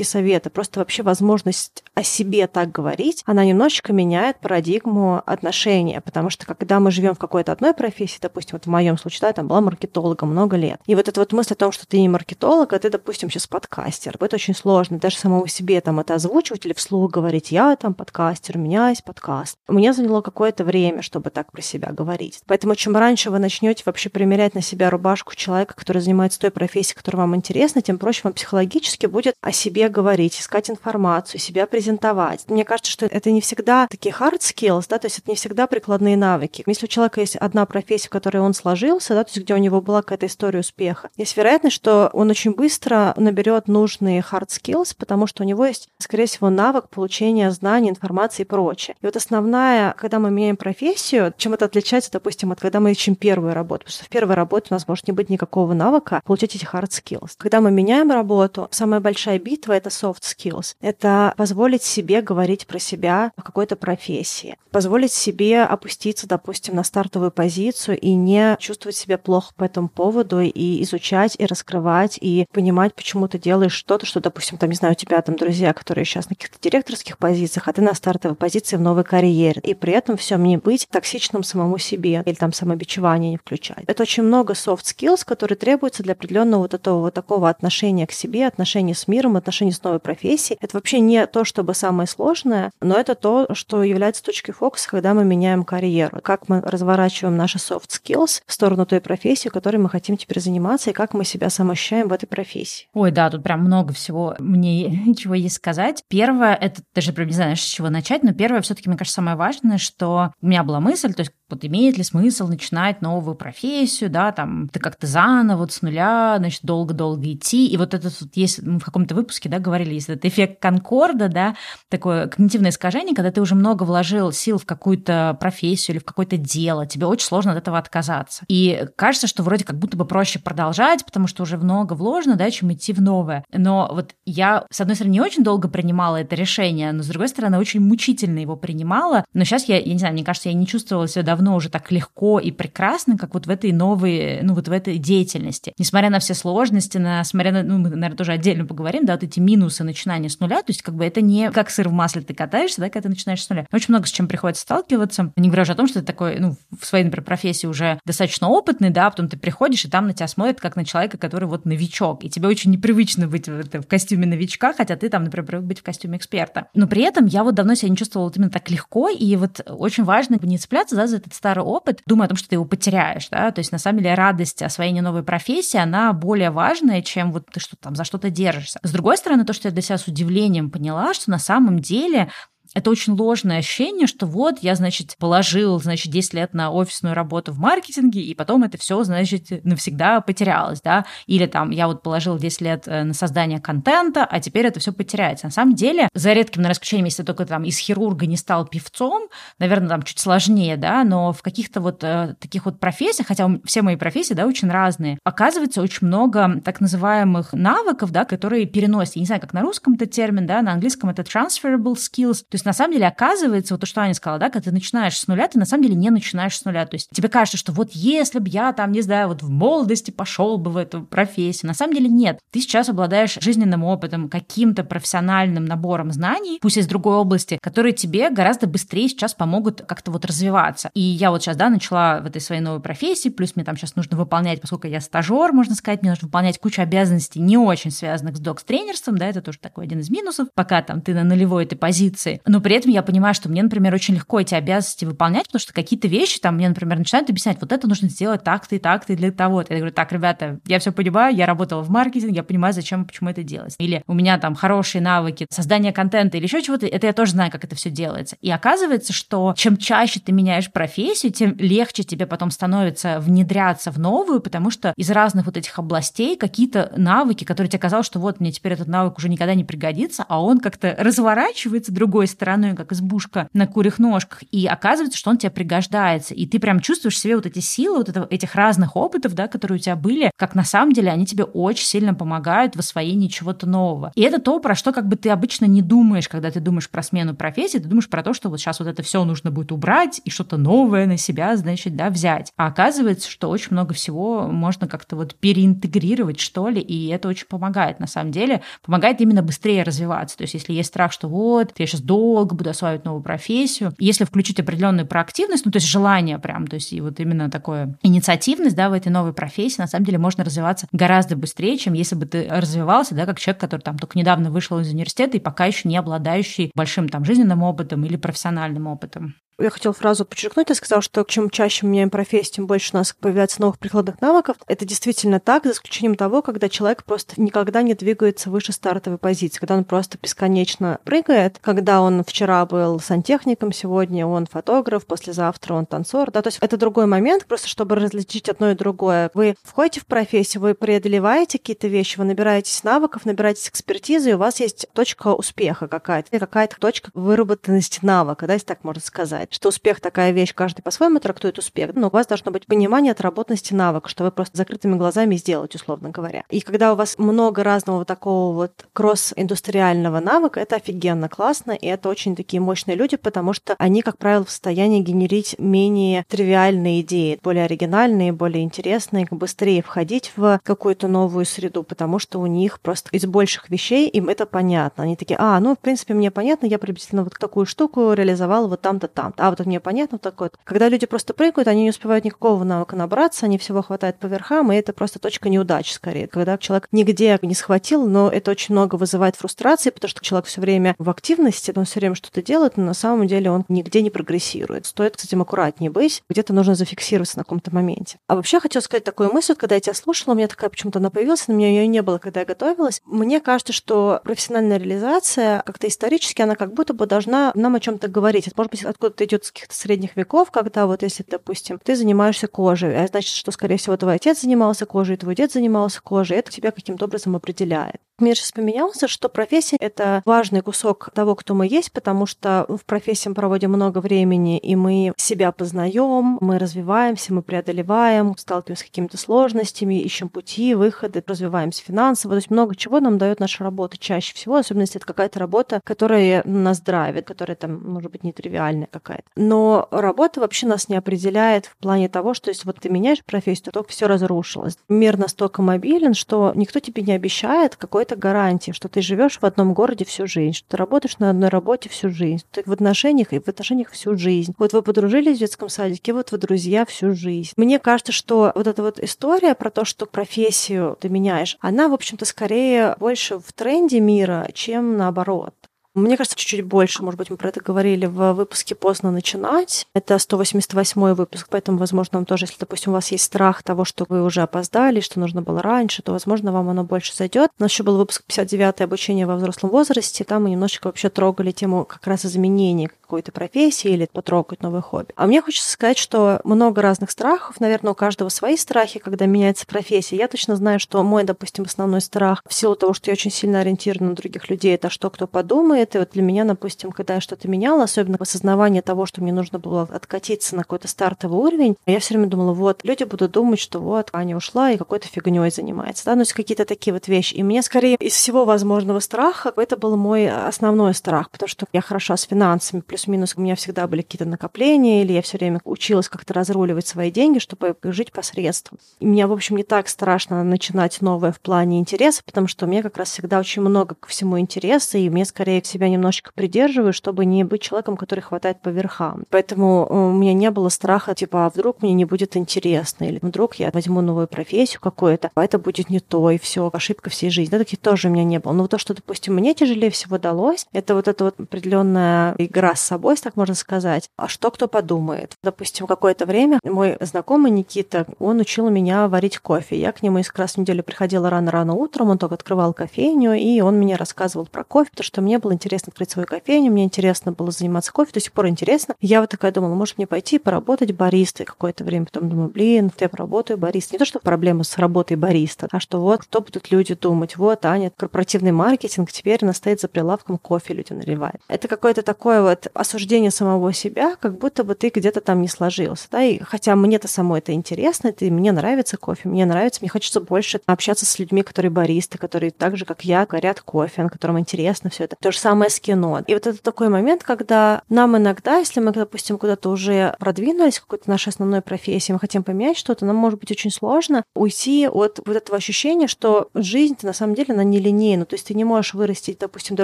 практические советы. Просто вообще возможность о себе так говорить, она немножечко меняет парадигму отношения, потому что когда мы живем в какой-то одной профессии, допустим, вот в моем случае, да, там была маркетологом много лет, и вот эта вот мысль о том, что ты не маркетолог, а ты, допустим, сейчас подкастер, это очень сложно, даже самому себе там это озвучивать или вслух говорить, я там подкастер, у меня есть подкаст. Мне заняло какое-то время, чтобы так про себя говорить. Поэтому чем раньше вы начнете вообще примерять на себя рубашку человека, который занимается той профессией, которая вам интересна, тем проще вам психологически будет о себе говорить, искать информацию, себя презентовать. Мне кажется, что это не всегда такие hard skills, да, то есть это не всегда прикладные навыки. Если у человека есть одна профессия, в которой он сложился, да, то есть где у него была какая-то история успеха, есть вероятность, что он очень быстро наберет нужные hard skills, потому что у него есть, скорее всего, навык получения знаний, информации и прочее. И вот основная, когда мы меняем профессию, чем это отличается, допустим, от когда мы ищем первую работу, потому что в первой работе у нас может не быть никакого навыка получить эти hard skills. Когда мы меняем работу, самая большая битва — это soft skills. Это позволить себе говорить про себя в какой-то профессии, позволить себе опуститься, допустим, на стартовую позицию и не чувствовать себя плохо по этому поводу, и изучать, и раскрывать, и понимать, почему ты делаешь что-то, что, допустим, там, не знаю, у тебя там друзья, которые сейчас на каких-то директорских позициях, а ты на стартовой позиции в новой карьере. И при этом все не быть токсичным самому себе или там самобичевание не включать. Это очень много soft skills, которые требуются для определенного вот этого вот такого отношения к себе, отношения с миром, отношения с новой профессией. Это вообще не то, чтобы самое сложное, но это то, что является точкой фокуса, когда мы меняем карьеру. Как мы разворачиваем наши soft skills в сторону той профессии, которой мы хотим теперь заниматься, и как мы себя самоощущаем в этой профессии. Ой, да, тут прям много всего мне чего есть сказать. Первое, это даже прям не знаю, с чего начать, но первое все таки мне кажется, самое важное, что у меня была мысль, то есть вот имеет ли смысл начинать новую профессию, да, там, ты как-то заново, вот с нуля, значит, долго-долго идти. И вот этот вот есть, мы в каком-то выпуске, да, говорили, есть этот эффект Конкорда, да, такое когнитивное искажение, когда ты уже много вложил сил в какую-то профессию или в какое-то дело, тебе очень сложно от этого отказаться. И кажется, что вроде как будто бы проще продолжать, потому что уже много вложено, да, чем идти в новое. Но вот я, с одной стороны, не очень долго принимала это решение, но с другой стороны, очень мучительно его принимала. Но сейчас я, я не знаю, мне кажется, я не чувствовала себя давно уже так легко и прекрасно, как вот в этой новой, ну вот в этой деятельности. Несмотря на все сложности, на, несмотря на, ну мы, наверное, тоже отдельно поговорим, да, вот эти минусы начинания с нуля, то есть как бы это не как сыр в масле ты катаешься, да, когда ты начинаешь с нуля. Очень много с чем приходится сталкиваться. Не говоря уже о том, что ты такой, ну, в своей, например, профессии уже достаточно опытный, да, а потом ты приходишь, и там на тебя смотрят как на человека, который вот новичок, и тебе очень непривычно быть в, в костюме новичка, хотя ты там, например, привык быть в костюме эксперта. Но при этом я вот давно себя не чувствовала вот именно так легко, и вот очень важно не цепляться да, за этот старый опыт, думая о том, что ты его потеряешь, да, то есть на самом деле радость освоения новой профессии, она более важная, чем вот ты что там за что-то держишься. С другой стороны, то, что я для себя с удивлением поняла, что на самом деле это очень ложное ощущение, что вот я, значит, положил, значит, 10 лет на офисную работу в маркетинге, и потом это все, значит, навсегда потерялось, да, или там я вот положил 10 лет э, на создание контента, а теперь это все потеряется. На самом деле, за редким, наверное, исключением, если только там из хирурга не стал певцом, наверное, там чуть сложнее, да, но в каких-то вот э, таких вот профессиях, хотя все мои профессии, да, очень разные, оказывается очень много так называемых навыков, да, которые переносят, я не знаю, как на русском это термин, да, на английском это transferable skills, то есть на самом деле оказывается, вот то, что Аня сказала, да, когда ты начинаешь с нуля, ты на самом деле не начинаешь с нуля. То есть тебе кажется, что вот если бы я там, не знаю, вот в молодости пошел бы в эту профессию, на самом деле нет. Ты сейчас обладаешь жизненным опытом, каким-то профессиональным набором знаний, пусть из другой области, которые тебе гораздо быстрее сейчас помогут как-то вот развиваться. И я вот сейчас, да, начала в этой своей новой профессии, плюс мне там сейчас нужно выполнять, поскольку я стажер, можно сказать, мне нужно выполнять кучу обязанностей, не очень связанных с докс-тренерством, да, это тоже такой один из минусов, пока там ты на нулевой этой позиции. Но при этом я понимаю, что мне, например, очень легко эти обязанности выполнять, потому что какие-то вещи там мне, например, начинают объяснять, вот это нужно сделать так-то и так-то и для того-то. Я говорю, так, ребята, я все понимаю, я работала в маркетинге, я понимаю, зачем и почему это делать. Или у меня там хорошие навыки создания контента или еще чего-то, это я тоже знаю, как это все делается. И оказывается, что чем чаще ты меняешь профессию, тем легче тебе потом становится внедряться в новую, потому что из разных вот этих областей какие-то навыки, которые тебе казалось, что вот мне теперь этот навык уже никогда не пригодится, а он как-то разворачивается другой стороной, как избушка на курьих ножках, и оказывается, что он тебе пригождается, и ты прям чувствуешь себе вот эти силы, вот это, этих разных опытов, да, которые у тебя были, как на самом деле они тебе очень сильно помогают в освоении чего-то нового. И это то, про что как бы ты обычно не думаешь, когда ты думаешь про смену профессии, ты думаешь про то, что вот сейчас вот это все нужно будет убрать и что-то новое на себя, значит, да, взять. А оказывается, что очень много всего можно как-то вот переинтегрировать, что ли, и это очень помогает, на самом деле, помогает именно быстрее развиваться. То есть если есть страх, что вот, я сейчас долго буду осваивать новую профессию, если включить определенную проактивность, ну, то есть желание прям, то есть и вот именно такое инициативность, да, в этой новой профессии, на самом деле можно развиваться гораздо быстрее, чем если бы ты развивался, да, как человек, который там только недавно вышел из университета и пока еще не обладающий большим там жизненным опытом или профессиональным опытом я хотела фразу подчеркнуть, я сказала, что чем чаще мы меняем профессию, тем больше у нас появляется новых прикладных навыков. Это действительно так, за исключением того, когда человек просто никогда не двигается выше стартовой позиции, когда он просто бесконечно прыгает, когда он вчера был сантехником, сегодня он фотограф, послезавтра он танцор. Да? То есть это другой момент, просто чтобы различить одно и другое. Вы входите в профессию, вы преодолеваете какие-то вещи, вы набираетесь навыков, набираетесь экспертизы, и у вас есть точка успеха какая-то, какая-то точка выработанности навыка, да, если так можно сказать что успех такая вещь, каждый по-своему трактует успех, но у вас должно быть понимание отработанности навыка, что вы просто закрытыми глазами сделаете, условно говоря. И когда у вас много разного вот такого вот кросс-индустриального навыка, это офигенно классно, и это очень такие мощные люди, потому что они, как правило, в состоянии генерить менее тривиальные идеи, более оригинальные, более интересные, быстрее входить в какую-то новую среду, потому что у них просто из больших вещей им это понятно. Они такие, а, ну, в принципе, мне понятно, я приблизительно вот такую штуку реализовала вот там-то, там-то а вот это мне понятно, такое. Когда люди просто прыгают, они не успевают никакого навыка набраться, они всего хватает по верхам, и это просто точка неудачи скорее. Когда человек нигде не схватил, но это очень много вызывает фрустрации, потому что человек все время в активности, он все время что-то делает, но на самом деле он нигде не прогрессирует. Стоит с этим аккуратнее быть, где-то нужно зафиксироваться на каком-то моменте. А вообще хотел сказать такую мысль, когда я тебя слушала, у меня такая почему-то она появилась, но у меня ее не было, когда я готовилась. Мне кажется, что профессиональная реализация как-то исторически, она как будто бы должна нам о чем-то говорить. Это, может быть, откуда-то идет с каких-то средних веков, когда вот если, допустим, ты занимаешься кожей, а значит, что, скорее всего, твой отец занимался кожей, твой дед занимался кожей, это тебя каким-то образом определяет. Мир сейчас поменялся, что профессия — это важный кусок того, кто мы есть, потому что в профессии мы проводим много времени, и мы себя познаем, мы развиваемся, мы преодолеваем, сталкиваемся с какими-то сложностями, ищем пути, выходы, развиваемся финансово. То есть много чего нам дает наша работа чаще всего, особенно если это какая-то работа, которая нас драйвит, которая там, может быть, нетривиальная какая-то. Но работа вообще нас не определяет в плане того, что если вот ты меняешь профессию, то все разрушилось. Мир настолько мобилен, что никто тебе не обещает какой-то какой-то гарантии, что ты живешь в одном городе всю жизнь, что ты работаешь на одной работе всю жизнь, ты в отношениях и в отношениях всю жизнь. Вот вы подружились в детском садике, вот вы друзья всю жизнь. Мне кажется, что вот эта вот история про то, что профессию ты меняешь, она, в общем-то, скорее больше в тренде мира, чем наоборот. Мне кажется, чуть-чуть больше, может быть, мы про это говорили в выпуске «Поздно начинать». Это 188 выпуск, поэтому, возможно, вам тоже, если, допустим, у вас есть страх того, что вы уже опоздали, что нужно было раньше, то, возможно, вам оно больше зайдет. У нас еще был выпуск 59 «Обучение во взрослом возрасте». Там мы немножечко вообще трогали тему как раз изменений какой-то профессии или потрогать новое хобби. А мне хочется сказать, что много разных страхов. Наверное, у каждого свои страхи, когда меняется профессия. Я точно знаю, что мой, допустим, основной страх в силу того, что я очень сильно ориентирована на других людей, это что кто подумает. И вот для меня, допустим, когда я что-то меняла, особенно осознавание того, что мне нужно было откатиться на какой-то стартовый уровень, я все время думала, вот, люди будут думать, что вот, Аня ушла и какой-то фигней занимается. Да, ну, есть какие-то такие вот вещи. И мне скорее из всего возможного страха это был мой основной страх, потому что я хороша с финансами, плюс плюс-минус у меня всегда были какие-то накопления, или я все время училась как-то разруливать свои деньги, чтобы жить посредством. И мне, в общем, не так страшно начинать новое в плане интереса, потому что у меня как раз всегда очень много ко всему интереса, и мне скорее себя немножечко придерживаю, чтобы не быть человеком, который хватает по верхам. Поэтому э, у меня не было страха, типа, а вдруг мне не будет интересно, или вдруг я возьму новую профессию какую-то, а это будет не то, и все, ошибка всей жизни. Да, таких тоже у меня не было. Но то, что, допустим, мне тяжелее всего далось, это вот эта вот определенная игра с собой, так можно сказать. А что кто подумает? Допустим, какое-то время мой знакомый Никита, он учил меня варить кофе. Я к нему из раз в неделю приходила рано-рано утром, он только открывал кофейню, и он мне рассказывал про кофе, потому что мне было интересно открыть свою кофейню, мне интересно было заниматься кофе, до сих пор интересно. Я вот такая думала, может мне пойти поработать баристой какое-то время. Потом думаю, блин, я поработаю бариста. Не то, что проблема с работой бариста, а что вот, что будут люди думать. Вот, Аня, корпоративный маркетинг, теперь она стоит за прилавком, кофе людям наливает. Это какое-то такое вот осуждение самого себя, как будто бы ты где-то там не сложился. Да? И хотя мне-то самой это интересно, это, мне нравится кофе, мне нравится, мне хочется больше общаться с людьми, которые баристы, которые так же, как я, горят кофе, на котором интересно все это. То же самое с кино. И вот это такой момент, когда нам иногда, если мы, допустим, куда-то уже продвинулись какой-то нашей основной профессии, мы хотим поменять что-то, нам может быть очень сложно уйти от вот этого ощущения, что жизнь на самом деле она нелинейна. То есть ты не можешь вырастить, допустим, до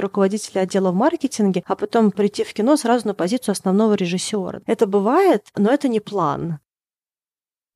руководителя отдела в маркетинге, а потом прийти в кино сразу на позицию основного режиссера. Это бывает, но это не план.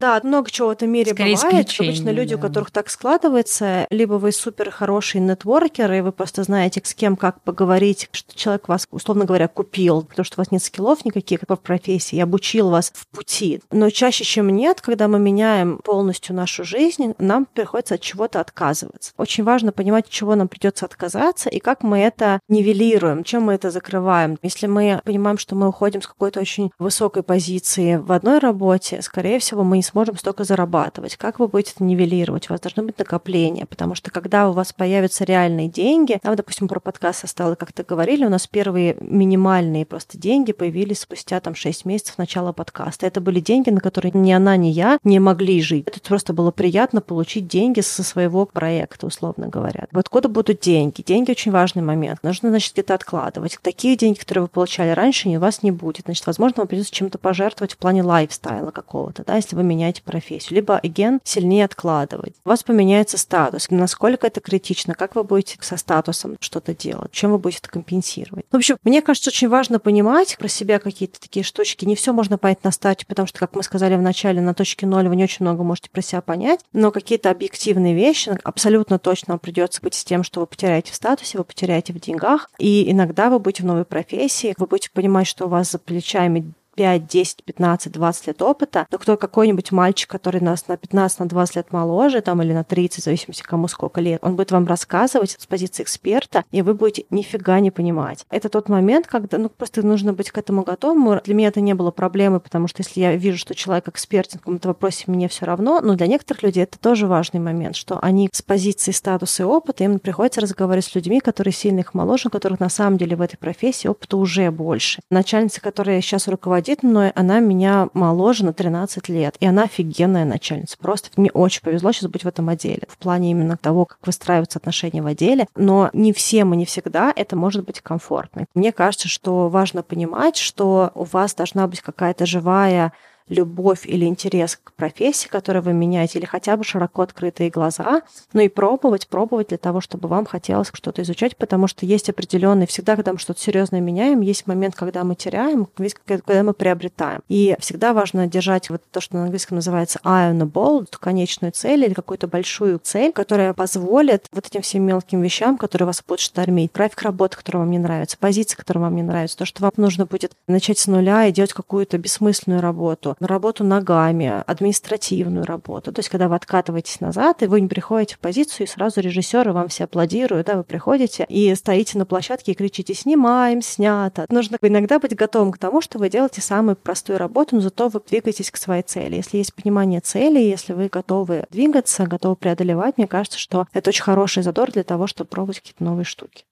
Да, много чего в этом мире Скорее бывает. Обычно люди, да. у которых так складывается, либо вы супер хороший нетворкер, и вы просто знаете, с кем как поговорить, что человек вас, условно говоря, купил, потому что у вас нет скиллов никаких по профессии, обучил вас в пути. Но чаще, чем нет, когда мы меняем полностью нашу жизнь, нам приходится от чего-то отказываться. Очень важно понимать, от чего нам придется отказаться и как мы это нивелируем, чем мы это закрываем. Если мы понимаем, что мы уходим с какой-то очень высокой позиции в одной работе, скорее всего, мы не сможем столько зарабатывать. Как вы будете это нивелировать? У вас должно быть накопление, потому что когда у вас появятся реальные деньги, там, допустим, про подкаст со как-то говорили, у нас первые минимальные просто деньги появились спустя там 6 месяцев начала подкаста. Это были деньги, на которые ни она, ни я не могли жить. Это просто было приятно получить деньги со своего проекта, условно говоря. Вот откуда будут деньги? Деньги очень важный момент. Нужно, значит, где-то откладывать. Такие деньги, которые вы получали раньше, у вас не будет. Значит, возможно, вам придется чем-то пожертвовать в плане лайфстайла какого-то, да, если вы меняете меняете профессию, либо, again, сильнее откладывать. У вас поменяется статус. Насколько это критично, как вы будете со статусом что-то делать, чем вы будете это компенсировать. В общем, мне кажется, очень важно понимать про себя какие-то такие штучки. Не все можно понять на старте, потому что, как мы сказали в начале, на точке ноль вы не очень много можете про себя понять, но какие-то объективные вещи абсолютно точно придется быть с тем, что вы потеряете в статусе, вы потеряете в деньгах, и иногда вы будете в новой профессии, вы будете понимать, что у вас за плечами 5, 10, 15, 20 лет опыта, но кто какой-нибудь мальчик, который нас на 15, на 20 лет моложе, там, или на 30, в зависимости, кому сколько лет, он будет вам рассказывать с позиции эксперта, и вы будете нифига не понимать. Это тот момент, когда, ну, просто нужно быть к этому готовым. Для меня это не было проблемой, потому что если я вижу, что человек экспертен в каком-то вопросе, мне все равно, но для некоторых людей это тоже важный момент, что они с позиции статуса и опыта, им приходится разговаривать с людьми, которые сильно их моложе, у которых на самом деле в этой профессии опыта уже больше. Начальница, которая сейчас руководит руководит мной, она меня моложе на 13 лет. И она офигенная начальница. Просто мне очень повезло сейчас быть в этом отделе. В плане именно того, как выстраиваются отношения в отделе. Но не всем и не всегда это может быть комфортно. Мне кажется, что важно понимать, что у вас должна быть какая-то живая любовь или интерес к профессии, которую вы меняете, или хотя бы широко открытые глаза, ну и пробовать, пробовать для того, чтобы вам хотелось что-то изучать, потому что есть определенный, всегда, когда мы что-то серьезное меняем, есть момент, когда мы теряем, есть когда мы приобретаем. И всегда важно держать вот то, что на английском называется eye on the ball, конечную цель или какую-то большую цель, которая позволит вот этим всем мелким вещам, которые вас будут штормить, график работы, который вам не нравится, позиции, которые вам не нравятся, то, что вам нужно будет начать с нуля и делать какую-то бессмысленную работу, работу ногами, административную работу. То есть, когда вы откатываетесь назад, и вы не приходите в позицию, и сразу режиссеры вам все аплодируют, да, вы приходите и стоите на площадке и кричите «снимаем, снято». Нужно иногда быть готовым к тому, что вы делаете самую простую работу, но зато вы двигаетесь к своей цели. Если есть понимание цели, если вы готовы двигаться, готовы преодолевать, мне кажется, что это очень хороший задор для того, чтобы пробовать какие-то новые штуки.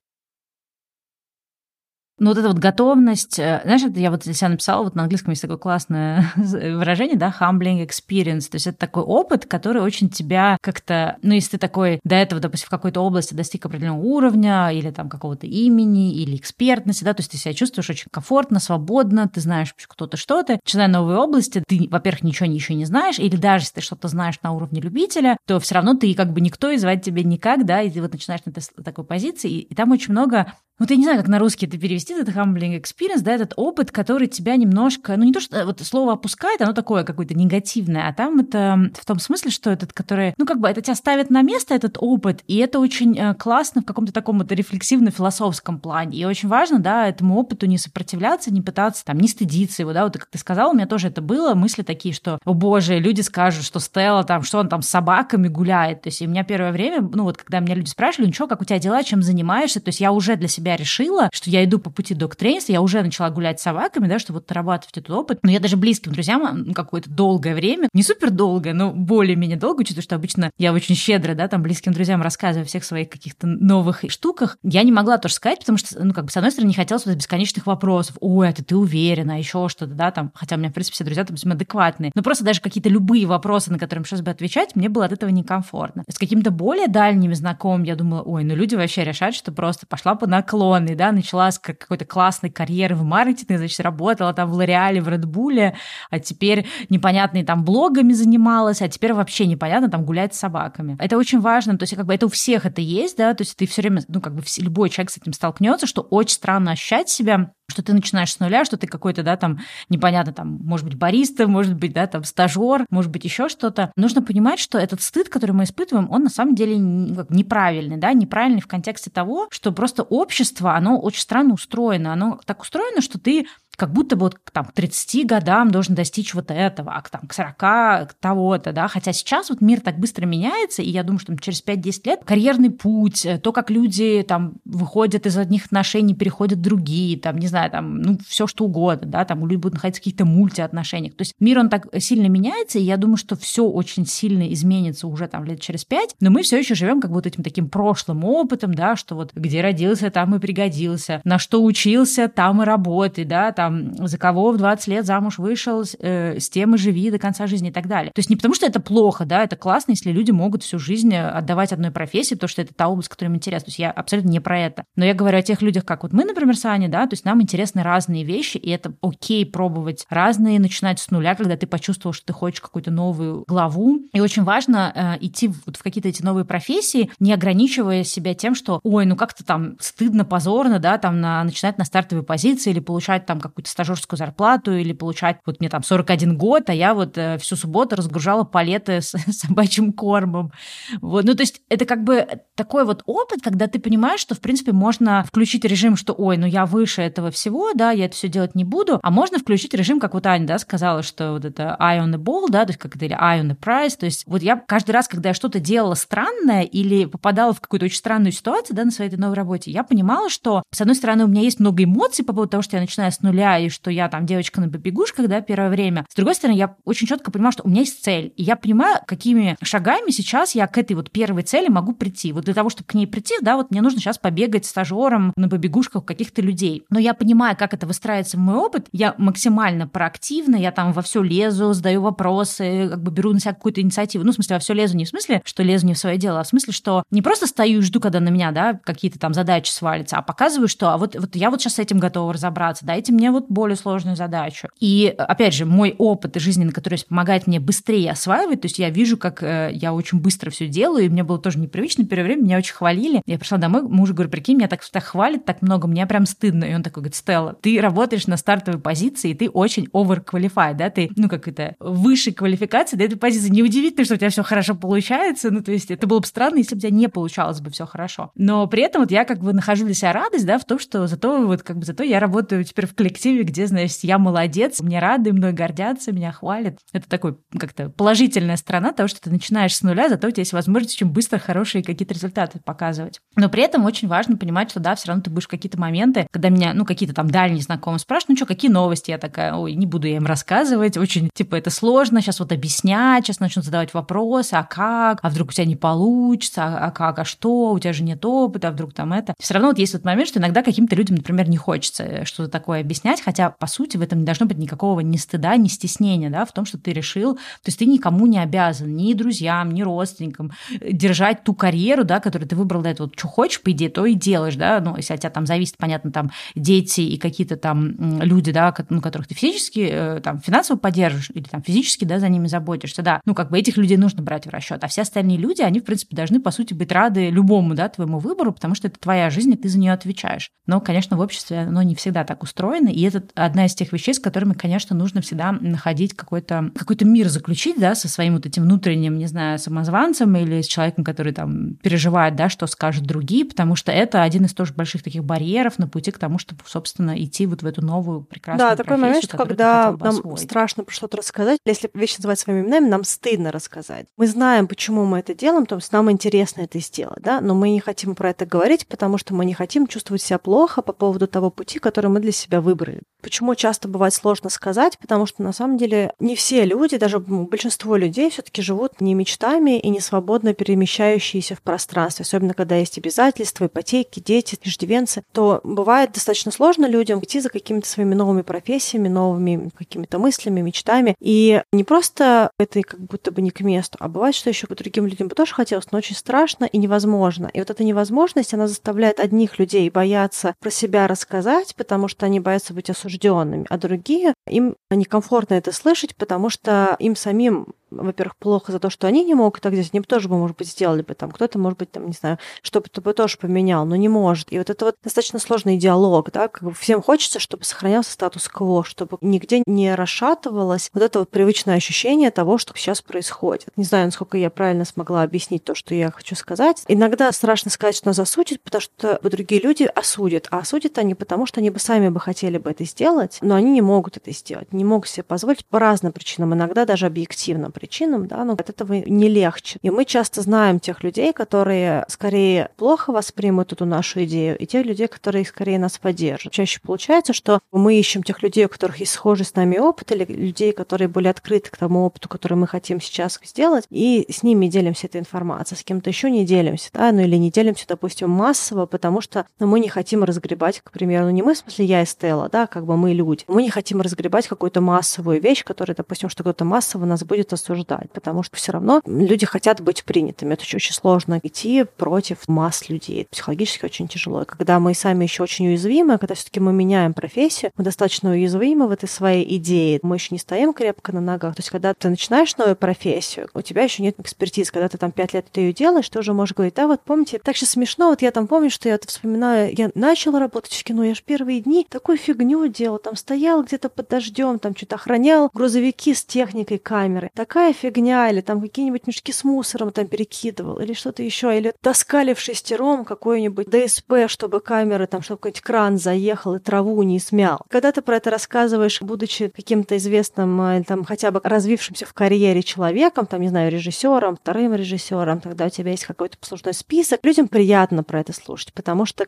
Ну, вот эта вот готовность, э, знаешь, это я вот для себя написала, вот на английском есть такое классное выражение, да, humbling experience, то есть это такой опыт, который очень тебя как-то, ну, если ты такой до этого, допустим, в какой-то области достиг определенного уровня или там какого-то имени или экспертности, да, то есть ты себя чувствуешь очень комфортно, свободно, ты знаешь кто-то что-то, начиная новые области, ты, во-первых, ничего еще не знаешь, или даже если ты что-то знаешь на уровне любителя, то все равно ты как бы никто и звать тебя никак, да, и ты вот начинаешь на такой позиции, и, и там очень много вот я не знаю, как на русский это перевести, это humbling experience, да, этот опыт, который тебя немножко, ну не то, что вот слово опускает, оно такое какое-то негативное, а там это в том смысле, что этот, который, ну как бы это тебя ставит на место, этот опыт, и это очень э, классно в каком-то таком вот рефлексивно-философском плане. И очень важно, да, этому опыту не сопротивляться, не пытаться там, не стыдиться его, да, вот как ты сказала, у меня тоже это было, мысли такие, что, о боже, люди скажут, что Стелла там, что он там с собаками гуляет, то есть и у меня первое время, ну вот когда меня люди спрашивали, ну что, как у тебя дела, чем занимаешься, то есть я уже для себя решила, что я иду по пути док-трейнерства, я уже начала гулять с собаками, да, чтобы вот нарабатывать этот опыт. Но я даже близким друзьям какое-то долгое время, не супер долгое, но более-менее долго, учитывая, что обычно я очень щедро, да, там близким друзьям рассказываю о всех своих каких-то новых штуках, я не могла тоже сказать, потому что, ну, как бы, с одной стороны, не хотелось вот бесконечных вопросов. Ой, это ты уверена, еще что-то, да, там, хотя у меня, в принципе, все друзья там адекватные. Но просто даже какие-то любые вопросы, на которые сейчас бы отвечать, мне было от этого некомфортно. С какими-то более дальними знакомыми я думала, ой, ну люди вообще решают, что просто пошла по наклонной, да, начала с какой-то классной карьеры в маркетинге, значит, работала там в Лореале, в Редбуле, а теперь непонятные там блогами занималась, а теперь вообще непонятно там гулять с собаками. Это очень важно, то есть как бы это у всех это есть, да, то есть ты все время, ну как бы любой человек с этим столкнется, что очень странно ощущать себя что ты начинаешь с нуля, что ты какой-то, да, там, непонятно, там, может быть, бариста, может быть, да, там, стажер, может быть, еще что-то. Нужно понимать, что этот стыд, который мы испытываем, он на самом деле неправильный, да, неправильный в контексте того, что просто общество, оно очень странно устроено. Оно так устроено, что ты как будто бы вот там, к 30 годам должен достичь вот этого, а к, там, к 40 того-то, да, хотя сейчас вот мир так быстро меняется, и я думаю, что там, через 5-10 лет карьерный путь, э, то, как люди там выходят из одних отношений, переходят в другие, там, не знаю, там, ну, все что угодно, да, там люди будут находиться в каких-то мультиотношениях. То есть мир, он так сильно меняется, и я думаю, что все очень сильно изменится уже там лет через пять, но мы все еще живем как вот этим таким прошлым опытом, да, что вот где родился, там и пригодился, на что учился, там и работай, да, там за кого в 20 лет замуж вышел, э, с тем и живи до конца жизни и так далее. То есть не потому, что это плохо, да, это классно, если люди могут всю жизнь э, отдавать одной профессии, потому что это та область, которая им интересна. То есть я абсолютно не про это. Но я говорю о тех людях, как вот мы, например, с Аней, да, то есть нам интересны разные вещи, и это окей пробовать разные, начинать с нуля, когда ты почувствовал, что ты хочешь какую-то новую главу. И очень важно э, идти вот в какие-то эти новые профессии, не ограничивая себя тем, что, ой, ну как-то там стыдно, позорно, да, там на, начинать на стартовой позиции или получать там какую-то стажерскую зарплату или получать, вот мне там 41 год, а я вот э, всю субботу разгружала палеты с собачьим кормом. Вот. Ну, то есть это как бы такой вот опыт, когда ты понимаешь, что, в принципе, можно включить режим, что, ой, ну я выше этого всего, да, я это все делать не буду, а можно включить режим, как вот Аня, да, сказала, что вот это eye on the ball, да, то есть как это, или eye on the prize, то есть вот я каждый раз, когда я что-то делала странное или попадала в какую-то очень странную ситуацию, да, на своей этой новой работе, я понимала, что, с одной стороны, у меня есть много эмоций по поводу того, что я начинаю с нуля, и что я там девочка на побегушках, да, первое время. С другой стороны, я очень четко понимаю, что у меня есть цель, и я понимаю, какими шагами сейчас я к этой вот первой цели могу прийти. Вот для того, чтобы к ней прийти, да, вот мне нужно сейчас побегать стажером на побегушках каких-то людей. Но я понимаю, как это выстраивается в мой опыт, я максимально проактивна, я там во все лезу, задаю вопросы, как бы беру на себя какую-то инициативу. Ну, в смысле, во все лезу не в смысле, что лезу не в свое дело, а в смысле, что не просто стою и жду, когда на меня, да, какие-то там задачи свалятся, а показываю, что а вот, вот я вот сейчас с этим готова разобраться, дайте мне вот более сложную задачу. И, опять же, мой опыт жизненный, который помогает мне быстрее осваивать, то есть я вижу, как э, я очень быстро все делаю, и мне было тоже непривычно, первое время меня очень хвалили. Я пришла домой, муж говорю, прикинь, меня так, так хвалит, так много, мне прям стыдно. И он такой говорит, Стелла, ты работаешь на стартовой позиции, и ты очень overqualified, да, ты, ну, как это, высшей квалификации до этой позиции. Неудивительно, что у тебя все хорошо получается, ну, то есть это было бы странно, если бы у тебя не получалось бы все хорошо. Но при этом вот я как бы нахожу для себя радость, да, в том, что зато вот как бы зато я работаю теперь в коллективе, где, знаешь, я молодец, мне рады, мной гордятся, меня хвалят. Это такой как-то положительная сторона того, что ты начинаешь с нуля, зато у тебя есть возможность очень быстро хорошие какие-то результаты показывать. Но при этом очень важно понимать, что да, все равно ты будешь какие-то моменты, когда меня, ну, какие-то там дальние знакомые спрашивают, ну что, какие новости? Я такая, ой, не буду я им рассказывать, очень, типа, это сложно, сейчас вот объяснять, сейчас начнут задавать вопросы, а как, а вдруг у тебя не получится, а, а как, а что, у тебя же нет опыта, а вдруг там это. Все равно вот есть вот момент, что иногда каким-то людям, например, не хочется что-то такое объяснять, объяснять, хотя, по сути, в этом не должно быть никакого ни стыда, ни стеснения, да, в том, что ты решил, то есть ты никому не обязан, ни друзьям, ни родственникам держать ту карьеру, да, которую ты выбрал до этого. Вот, что хочешь, по идее, то и делаешь, да, ну, если от тебя там зависит, понятно, там дети и какие-то там люди, да, ну, которых ты физически, э, там, финансово поддерживаешь или там физически, да, за ними заботишься, да, ну, как бы этих людей нужно брать в расчет, а все остальные люди, они, в принципе, должны, по сути, быть рады любому, да, твоему выбору, потому что это твоя жизнь, и ты за нее отвечаешь. Но, конечно, в обществе оно не всегда так устроено, и это одна из тех вещей, с которыми, конечно, нужно всегда находить какой-то какой мир заключить, да, со своим вот этим внутренним, не знаю, самозванцем или с человеком, который там переживает, да, что скажут другие, потому что это один из тоже больших таких барьеров на пути к тому, чтобы, собственно, идти вот в эту новую прекрасную Да, такой момент, что когда нам освоить. страшно про что-то рассказать, если вещи называть своими именами, нам стыдно рассказать. Мы знаем, почему мы это делаем, то есть нам интересно это сделать, да, но мы не хотим про это говорить, потому что мы не хотим чувствовать себя плохо по поводу того пути, который мы для себя выбрали. Почему часто бывает сложно сказать? Потому что на самом деле не все люди, даже большинство людей все-таки живут не мечтами и не свободно перемещающиеся в пространстве, особенно когда есть обязательства, ипотеки, дети, иждивенцы, то бывает достаточно сложно людям идти за какими-то своими новыми профессиями, новыми какими-то мыслями, мечтами. И не просто это как будто бы не к месту, а бывает, что еще по другим людям бы тоже хотелось, но очень страшно и невозможно. И вот эта невозможность, она заставляет одних людей бояться про себя рассказать, потому что они боятся быть осужденными, а другие, им некомфортно это слышать, потому что им самим во-первых, плохо за то, что они не могут так здесь, они бы тоже бы, может быть, сделали бы там, кто-то, может быть, там, не знаю, что-то бы тоже поменял, но не может. И вот это вот достаточно сложный диалог, да, как бы всем хочется, чтобы сохранялся статус-кво, чтобы нигде не расшатывалось вот это вот привычное ощущение того, что сейчас происходит. Не знаю, насколько я правильно смогла объяснить то, что я хочу сказать. Иногда страшно сказать, что нас осудят, потому что другие люди осудят, а осудят они потому, что они бы сами бы хотели бы это сделать, но они не могут это сделать, не могут себе позволить по разным причинам, иногда даже объективно причинам, да, но от этого не легче. И мы часто знаем тех людей, которые скорее плохо воспримут эту нашу идею, и тех людей, которые скорее нас поддержат. Чаще получается, что мы ищем тех людей, у которых есть схожий с нами опыт, или людей, которые были открыты к тому опыту, который мы хотим сейчас сделать, и с ними делимся этой информацией, с кем-то еще не делимся, да, ну или не делимся, допустим, массово, потому что ну, мы не хотим разгребать, к примеру, ну не мы, в смысле я и Стелла, да, как бы мы люди. Мы не хотим разгребать какую-то массовую вещь, которая, допустим, что кто-то массово нас будет осуждать осуждать, потому что все равно люди хотят быть принятыми. Это очень сложно идти против масс людей. Психологически очень тяжело. И когда мы сами еще очень уязвимы, когда все-таки мы меняем профессию, мы достаточно уязвимы в этой своей идее, мы еще не стоим крепко на ногах. То есть, когда ты начинаешь новую профессию, у тебя еще нет экспертизы. Когда ты там пять лет ты ее делаешь, ты уже можешь говорить, да, вот помните, так сейчас смешно, вот я там помню, что я это вспоминаю, я начала работать в кино, я же первые дни такую фигню делал, там стоял где-то под дождем, там что-то охранял грузовики с техникой камеры. Такая такая фигня, или там какие-нибудь мешки с мусором там перекидывал, или что-то еще, или таскали в шестером какой-нибудь ДСП, чтобы камеры, там, чтобы какой-нибудь кран заехал и траву не смял. Когда ты про это рассказываешь, будучи каким-то известным, или там хотя бы развившимся в карьере человеком, там, не знаю, режиссером, вторым режиссером, тогда у тебя есть какой-то послужной список, людям приятно про это слушать, потому что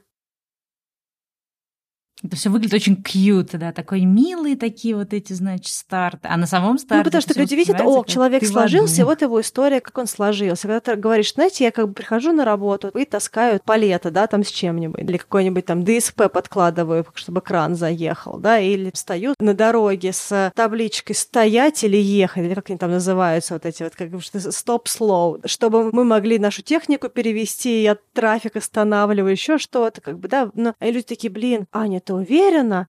это все выглядит очень кьют, да, такой милый такие вот эти, значит, старты. А на самом старте... Ну, потому что люди видят, о, человек сложился, вот его история, как он сложился. Когда ты говоришь, знаете, я как бы прихожу на работу и таскаю палета, да, там с чем-нибудь, или какой-нибудь там ДСП подкладываю, чтобы кран заехал, да, или встаю на дороге с табличкой «стоять» или «ехать», или как они там называются, вот эти вот, как «стоп-слоу», чтобы мы могли нашу технику перевести, я трафик останавливаю, еще что-то, как бы, да, но и люди такие, блин, Аня, ты уверена,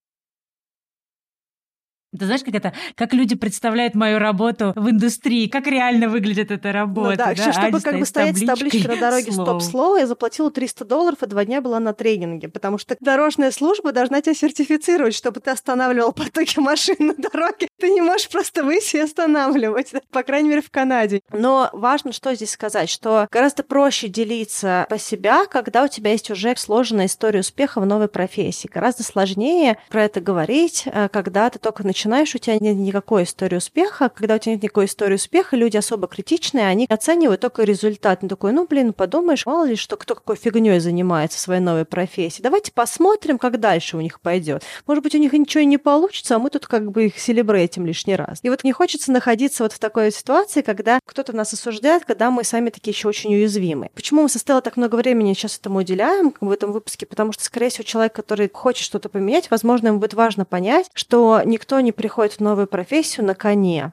ты знаешь, как это, как люди представляют мою работу в индустрии, как реально выглядит эта работа. Ну, да, да? чтобы как бы стоять с табличкой на дороге стоп-слово, я заплатила 300 долларов и два дня была на тренинге, потому что дорожная служба должна тебя сертифицировать, чтобы ты останавливал потоки машин на дороге. Ты не можешь просто выйти и останавливать, по крайней мере, в Канаде. Но важно, что здесь сказать, что гораздо проще делиться по себя, когда у тебя есть уже сложная история успеха в новой профессии. Гораздо сложнее про это говорить, э, когда ты только начинаешь начинаешь, у тебя нет никакой истории успеха. Когда у тебя нет никакой истории успеха, люди особо критичные, они оценивают только результат. Ну, такой, ну, блин, подумаешь, мало ли, что кто какой фигней занимается в своей новой профессии. Давайте посмотрим, как дальше у них пойдет. Может быть, у них ничего и не получится, а мы тут как бы их селебрейтим лишний раз. И вот не хочется находиться вот в такой ситуации, когда кто-то нас осуждает, когда мы сами такие еще очень уязвимы. Почему мы со Стеллой так много времени сейчас этому уделяем в этом выпуске? Потому что, скорее всего, человек, который хочет что-то поменять, возможно, ему будет важно понять, что никто не приходит в новую профессию на коне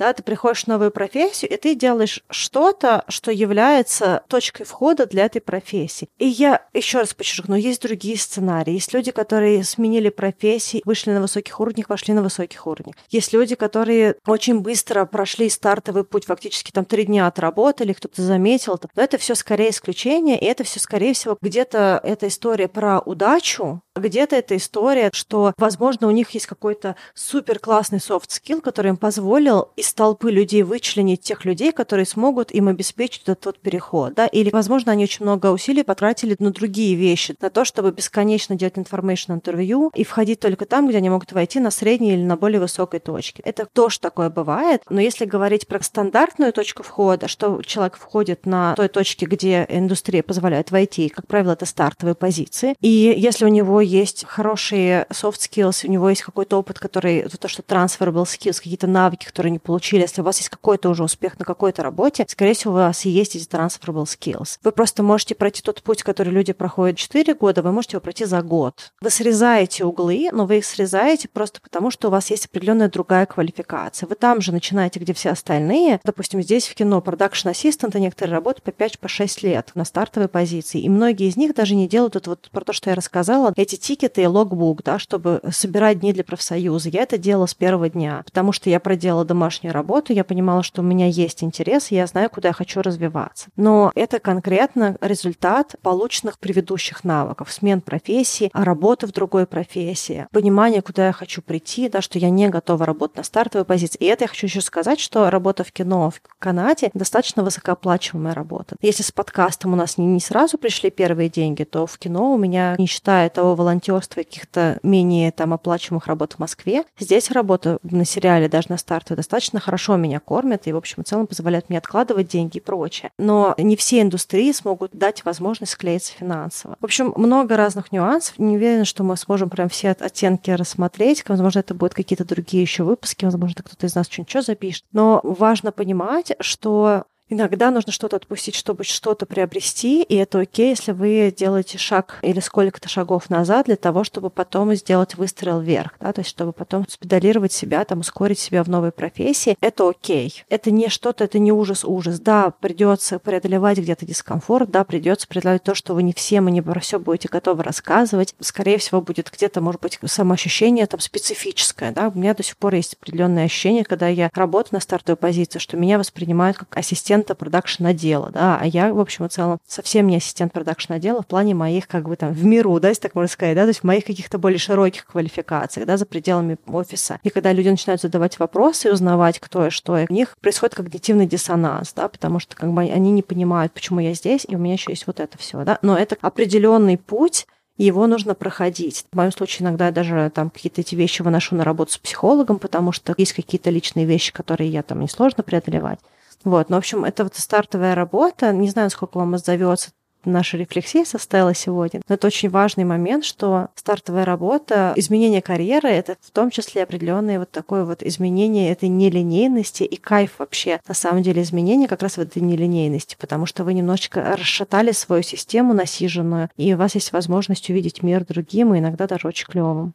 да, ты приходишь в новую профессию, и ты делаешь что-то, что является точкой входа для этой профессии. И я еще раз подчеркну, есть другие сценарии. Есть люди, которые сменили профессии, вышли на высоких уровнях, вошли на высоких уровнях. Есть люди, которые очень быстро прошли стартовый путь, фактически там три дня отработали, кто-то заметил это. Но это все скорее исключение, и это все, скорее всего, где-то эта история про удачу, где-то эта история, что, возможно, у них есть какой-то супер классный skill, который им позволил из толпы людей вычленить тех людей, которые смогут им обеспечить этот тот переход. Да? Или, возможно, они очень много усилий потратили на другие вещи, на то, чтобы бесконечно делать information интервью и входить только там, где они могут войти на средней или на более высокой точке. Это тоже такое бывает. Но если говорить про стандартную точку входа, что человек входит на той точке, где индустрия позволяет войти, как правило, это стартовые позиции. И если у него есть хорошие soft skills, у него есть какой-то опыт, который, то, что transferable skills, какие-то навыки, которые не получили, если у вас есть какой-то уже успех на какой-то работе, скорее всего, у вас есть эти transferable skills. Вы просто можете пройти тот путь, который люди проходят 4 года, вы можете его пройти за год. Вы срезаете углы, но вы их срезаете просто потому, что у вас есть определенная другая квалификация. Вы там же начинаете, где все остальные. Допустим, здесь в кино продакшн ассистенты некоторые работают по 5-6 по лет на стартовой позиции. И многие из них даже не делают это вот про то, что я рассказала, эти тикеты и логбук, да, чтобы собирать дни для профсоюза. Я это делала с первого дня, потому что я проделала домашнюю работу, я понимала, что у меня есть интерес, и я знаю, куда я хочу развиваться. Но это конкретно результат полученных предыдущих навыков, смен профессии, работы в другой профессии, понимание, куда я хочу прийти, да, что я не готова работать на стартовой позиции. И это я хочу еще сказать, что работа в кино в Канаде достаточно высокооплачиваемая работа. Если с подкастом у нас не, не сразу пришли первые деньги, то в кино у меня, не считая того волонтерства каких-то менее там оплачиваемых работ в Москве. Здесь работа на сериале, даже на стартовой, достаточно хорошо меня кормят и, в общем, в целом позволяет мне откладывать деньги и прочее. Но не все индустрии смогут дать возможность склеиться финансово. В общем, много разных нюансов. Не уверена, что мы сможем прям все оттенки рассмотреть. Возможно, это будут какие-то другие еще выпуски, возможно, кто-то из нас что-нибудь запишет. Но важно понимать, что Иногда нужно что-то отпустить, чтобы что-то приобрести, и это окей, если вы делаете шаг или сколько-то шагов назад для того, чтобы потом сделать выстрел вверх, да, то есть чтобы потом спедалировать себя, там, ускорить себя в новой профессии, это окей. Это не что-то, это не ужас-ужас. Да, придется преодолевать где-то дискомфорт, да, придется преодолевать то, что вы не всем и не про все будете готовы рассказывать. Скорее всего, будет где-то, может быть, самоощущение там специфическое, да. У меня до сих пор есть определенное ощущение, когда я работаю на стартовой позиции, что меня воспринимают как ассистент ассистента продакшн отдела, да, а я, в общем и целом, совсем не ассистент продакшн отдела в плане моих, как бы там, в миру, да, если так можно сказать, да, то есть в моих каких-то более широких квалификациях, да, за пределами офиса. И когда люди начинают задавать вопросы и узнавать, кто и что, и у них происходит когнитивный диссонанс, да, потому что как бы они не понимают, почему я здесь, и у меня еще есть вот это все, да, но это определенный путь, его нужно проходить. В моем случае иногда я даже там какие-то эти вещи выношу на работу с психологом, потому что есть какие-то личные вещи, которые я там несложно преодолевать. Вот, ну, в общем, это вот стартовая работа. Не знаю, сколько вам отзовется наша рефлексия состояла сегодня. Но это очень важный момент, что стартовая работа, изменение карьеры, это в том числе определенное вот такое вот изменение этой нелинейности и кайф вообще. На самом деле изменение как раз в этой нелинейности, потому что вы немножечко расшатали свою систему насиженную, и у вас есть возможность увидеть мир другим и иногда даже очень клевым.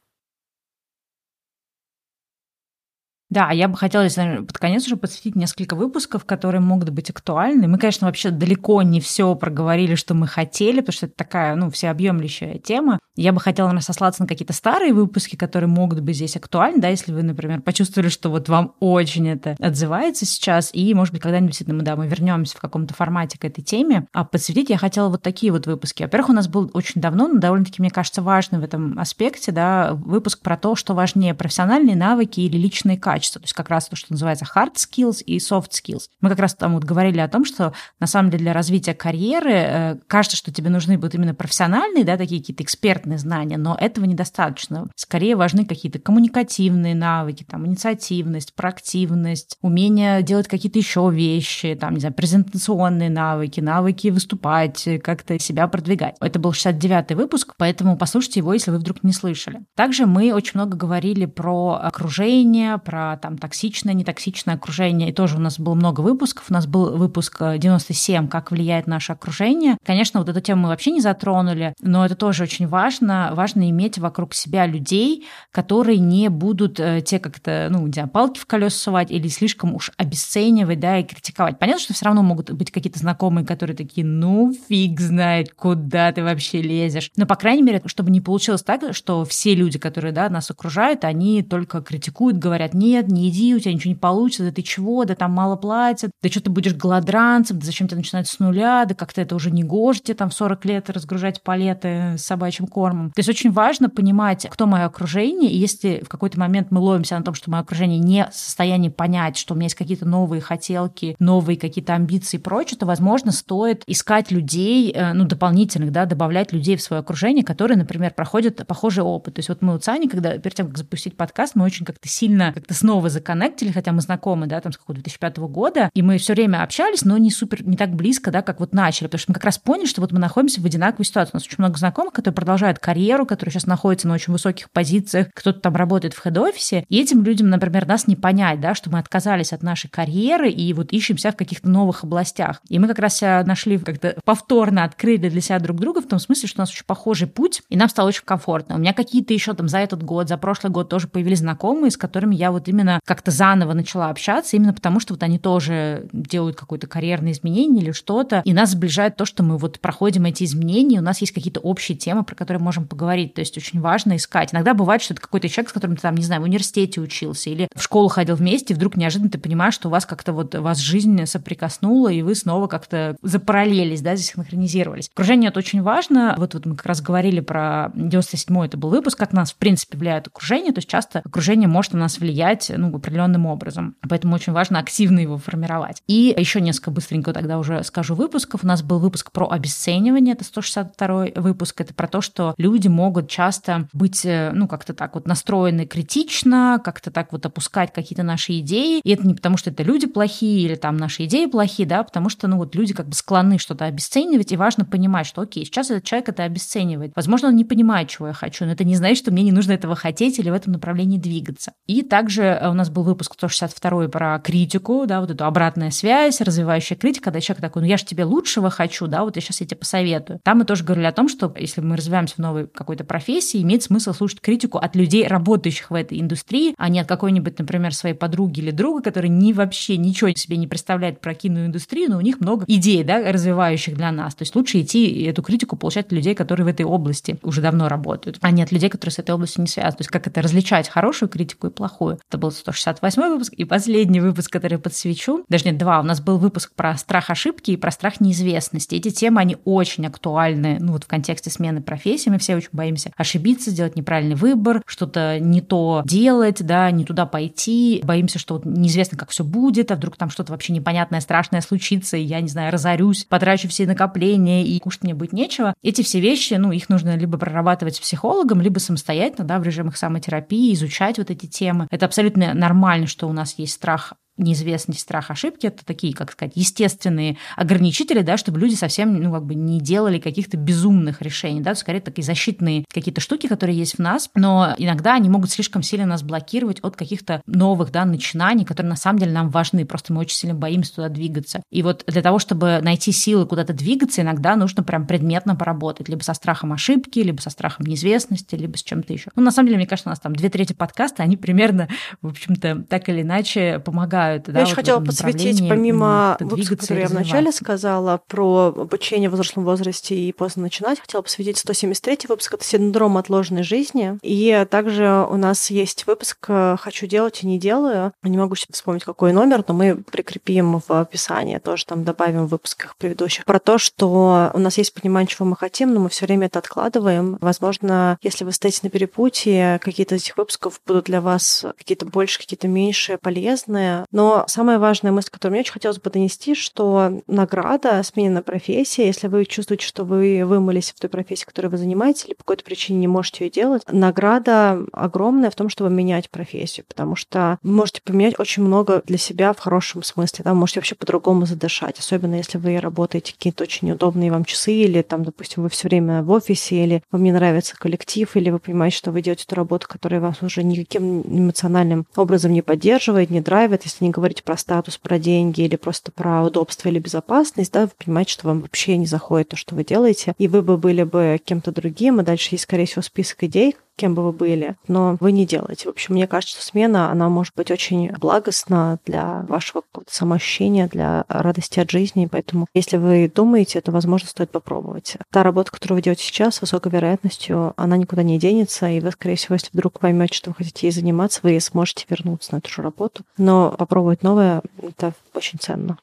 Да, я бы хотела, под конец уже подсветить несколько выпусков, которые могут быть актуальны. Мы, конечно, вообще далеко не все проговорили, что мы хотели, потому что это такая, ну, всеобъемлющая тема. Я бы хотела, наверное, сослаться на какие-то старые выпуски, которые могут быть здесь актуальны, да, если вы, например, почувствовали, что вот вам очень это отзывается сейчас, и, может быть, когда-нибудь действительно да, мы вернемся в каком-то формате к этой теме. А подсветить я хотела вот такие вот выпуски. Во-первых, у нас был очень давно, но довольно-таки, мне кажется, важный в этом аспекте, да, выпуск про то, что важнее, профессиональные навыки или личные качества качества, то есть как раз то, что называется hard skills и soft skills. Мы как раз там вот говорили о том, что на самом деле для развития карьеры э, кажется, что тебе нужны будут именно профессиональные, да, такие какие-то экспертные знания, но этого недостаточно. Скорее важны какие-то коммуникативные навыки, там, инициативность, проактивность, умение делать какие-то еще вещи, там, не знаю, презентационные навыки, навыки выступать, как-то себя продвигать. Это был 69-й выпуск, поэтому послушайте его, если вы вдруг не слышали. Также мы очень много говорили про окружение, про там токсичное, нетоксичное окружение, и тоже у нас было много выпусков. У нас был выпуск 97 «Как влияет наше окружение». Конечно, вот эту тему мы вообще не затронули, но это тоже очень важно. Важно иметь вокруг себя людей, которые не будут э, те как-то, ну, не знаю, палки в колеса сувать или слишком уж обесценивать, да, и критиковать. Понятно, что все равно могут быть какие-то знакомые, которые такие, ну, фиг знает, куда ты вообще лезешь. Но, по крайней мере, чтобы не получилось так, что все люди, которые, да, нас окружают, они только критикуют, говорят, нет, не иди, у тебя ничего не получится, да ты чего, да там мало платят, да что ты будешь голодранцем, да зачем тебе начинать с нуля, да как-то это уже не гоже тебе там в 40 лет разгружать палеты с собачьим кормом. То есть очень важно понимать, кто мое окружение, и если в какой-то момент мы ловимся на том, что мое окружение не в состоянии понять, что у меня есть какие-то новые хотелки, новые какие-то амбиции и прочее, то, возможно, стоит искать людей, э, ну, дополнительных, да, добавлять людей в свое окружение, которые, например, проходят похожий опыт. То есть вот мы у Цани, когда перед тем, как запустить подкаст, мы очень как-то сильно как-то снова законнектили, хотя мы знакомы, да, там с какого 2005 года, и мы все время общались, но не супер, не так близко, да, как вот начали, потому что мы как раз поняли, что вот мы находимся в одинаковой ситуации. У нас очень много знакомых, которые продолжают карьеру, которые сейчас находятся на очень высоких позициях, кто-то там работает в хед-офисе, и этим людям, например, нас не понять, да, что мы отказались от нашей карьеры и вот ищем себя в каких-то новых областях. И мы как раз себя нашли, как-то повторно открыли для себя друг друга в том смысле, что у нас очень похожий путь, и нам стало очень комфортно. У меня какие-то еще там за этот год, за прошлый год тоже появились знакомые, с которыми я вот именно как-то заново начала общаться, именно потому что вот они тоже делают какое-то карьерное изменение или что-то, и нас сближает то, что мы вот проходим эти изменения, у нас есть какие-то общие темы, про которые можем поговорить, то есть очень важно искать. Иногда бывает, что это какой-то человек, с которым ты там, не знаю, в университете учился или в школу ходил вместе, и вдруг неожиданно ты понимаешь, что у вас как-то вот вас жизнь соприкоснула, и вы снова как-то запараллелись, да, здесь синхронизировались. Окружение это очень важно. Вот, вот мы как раз говорили про 97-й, это был выпуск, как нас, в принципе, влияет окружение, то есть часто окружение может на нас влиять, ну, определенным образом. Поэтому очень важно активно его формировать. И еще несколько быстренько тогда уже скажу выпусков. У нас был выпуск про обесценивание, это 162 выпуск, это про то, что люди могут часто быть, э, ну, как-то так вот настроены критично, как-то так вот опускать какие-то наши идеи. И это не потому, что это люди плохие или там наши идеи плохие, да, потому что, ну, вот люди как бы склонны что-то обесценивать, и важно понимать, что, окей, сейчас этот человек это обесценивает. Возможно, он не понимает, чего я хочу, но это не значит, что мне не нужно этого хотеть или в этом направлении двигаться. И также э, у нас был выпуск 162 про критику, да, вот эту обратная связь, развивающая критика, когда человек такой, ну я же тебе лучшего хочу, да, вот я сейчас я тебе посоветую. Там мы тоже говорили о том, что если мы развиваемся в новой какой-то профессии, имеет смысл слушать критику от людей, работающих в этой индустрии, а не от какой-нибудь, например, своей подруги или друга, который ни вообще ничего себе не представляет про киноиндустрию, но у них много идей, да, развивающих для нас. То есть лучше идти эту критику получать от людей, которые в этой области уже давно работают, а не от людей, которые с этой областью не связаны. То есть как это различать хорошую критику и плохую. Это был 168 выпуск. И последний выпуск, который подсвечу, даже нет, два, у нас был выпуск про страх ошибки и про страх неизвестности. Эти темы, они очень актуальны, ну вот в контексте смены профессии. Мы все очень боимся ошибиться, сделать неправильный выбор, что-то не то делать, да, не туда пойти. Боимся, что вот неизвестно, как все будет, а вдруг там что-то вообще непонятное, страшное случится, и я, не знаю, разорюсь, потрачу все накопления, и кушать мне будет нечего. Эти все вещи, ну, их нужно либо прорабатывать с психологом, либо самостоятельно, да, в режимах самотерапии, изучать вот эти темы. Это абсолютно нормально, что у нас есть страх неизвестность, страх ошибки, это такие, как сказать, естественные ограничители, да, чтобы люди совсем, ну, как бы не делали каких-то безумных решений, да, скорее такие защитные какие-то штуки, которые есть в нас, но иногда они могут слишком сильно нас блокировать от каких-то новых, да, начинаний, которые на самом деле нам важны, просто мы очень сильно боимся туда двигаться. И вот для того, чтобы найти силы куда-то двигаться, иногда нужно прям предметно поработать, либо со страхом ошибки, либо со страхом неизвестности, либо с чем-то еще. Ну, на самом деле, мне кажется, у нас там две трети подкаста, они примерно, в общем-то, так или иначе помогают помогают. Да, я вот еще хотела подсветить, помимо выпуска, который я вначале сказала, про обучение в взрослом возрасте и поздно начинать, хотела посвятить 173 выпуск, это синдром отложенной жизни. И также у нас есть выпуск «Хочу делать и не делаю». Не могу сейчас вспомнить, какой номер, но мы прикрепим в описании, тоже там добавим в выпусках предыдущих, про то, что у нас есть понимание, чего мы хотим, но мы все время это откладываем. Возможно, если вы стоите на перепутье, какие-то из этих выпусков будут для вас какие-то больше, какие-то меньше полезные. Но самая важная мысль, которую мне очень хотелось бы донести, что награда, сменена профессия, если вы чувствуете, что вы вымылись в той профессии, которой вы занимаетесь, или по какой-то причине не можете ее делать, награда огромная в том, чтобы менять профессию, потому что вы можете поменять очень много для себя в хорошем смысле, да, вы можете вообще по-другому задышать, особенно если вы работаете какие-то очень неудобные вам часы, или там, допустим, вы все время в офисе, или вам не нравится коллектив, или вы понимаете, что вы делаете ту работу, которая вас уже никаким эмоциональным образом не поддерживает, не драйвит, если не говорить про статус, про деньги или просто про удобство или безопасность, да, вы понимаете, что вам вообще не заходит то, что вы делаете, и вы бы были бы кем-то другим, и дальше есть, скорее всего, список идей, кем бы вы были, но вы не делаете. В общем, мне кажется, что смена, она может быть очень благостна для вашего самоощущения, для радости от жизни, поэтому если вы думаете, то, возможно, стоит попробовать. Та работа, которую вы делаете сейчас, с высокой вероятностью, она никуда не денется, и вы, скорее всего, если вдруг поймете, что вы хотите ей заниматься, вы сможете вернуться на эту же работу. Но попробовать новое — это очень ценно.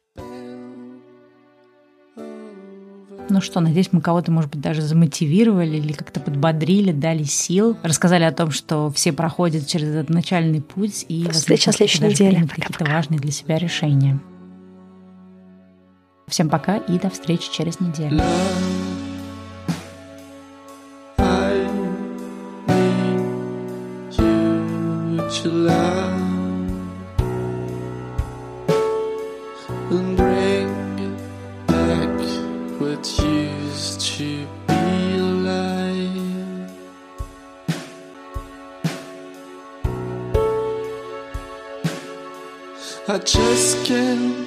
Ну что, надеюсь, мы кого-то, может быть, даже замотивировали или как-то подбодрили, дали сил, рассказали о том, что все проходят через этот начальный путь и встреча на следующей неделе. какие-то важные для себя решения. Всем пока и до встречи через неделю. and I just can't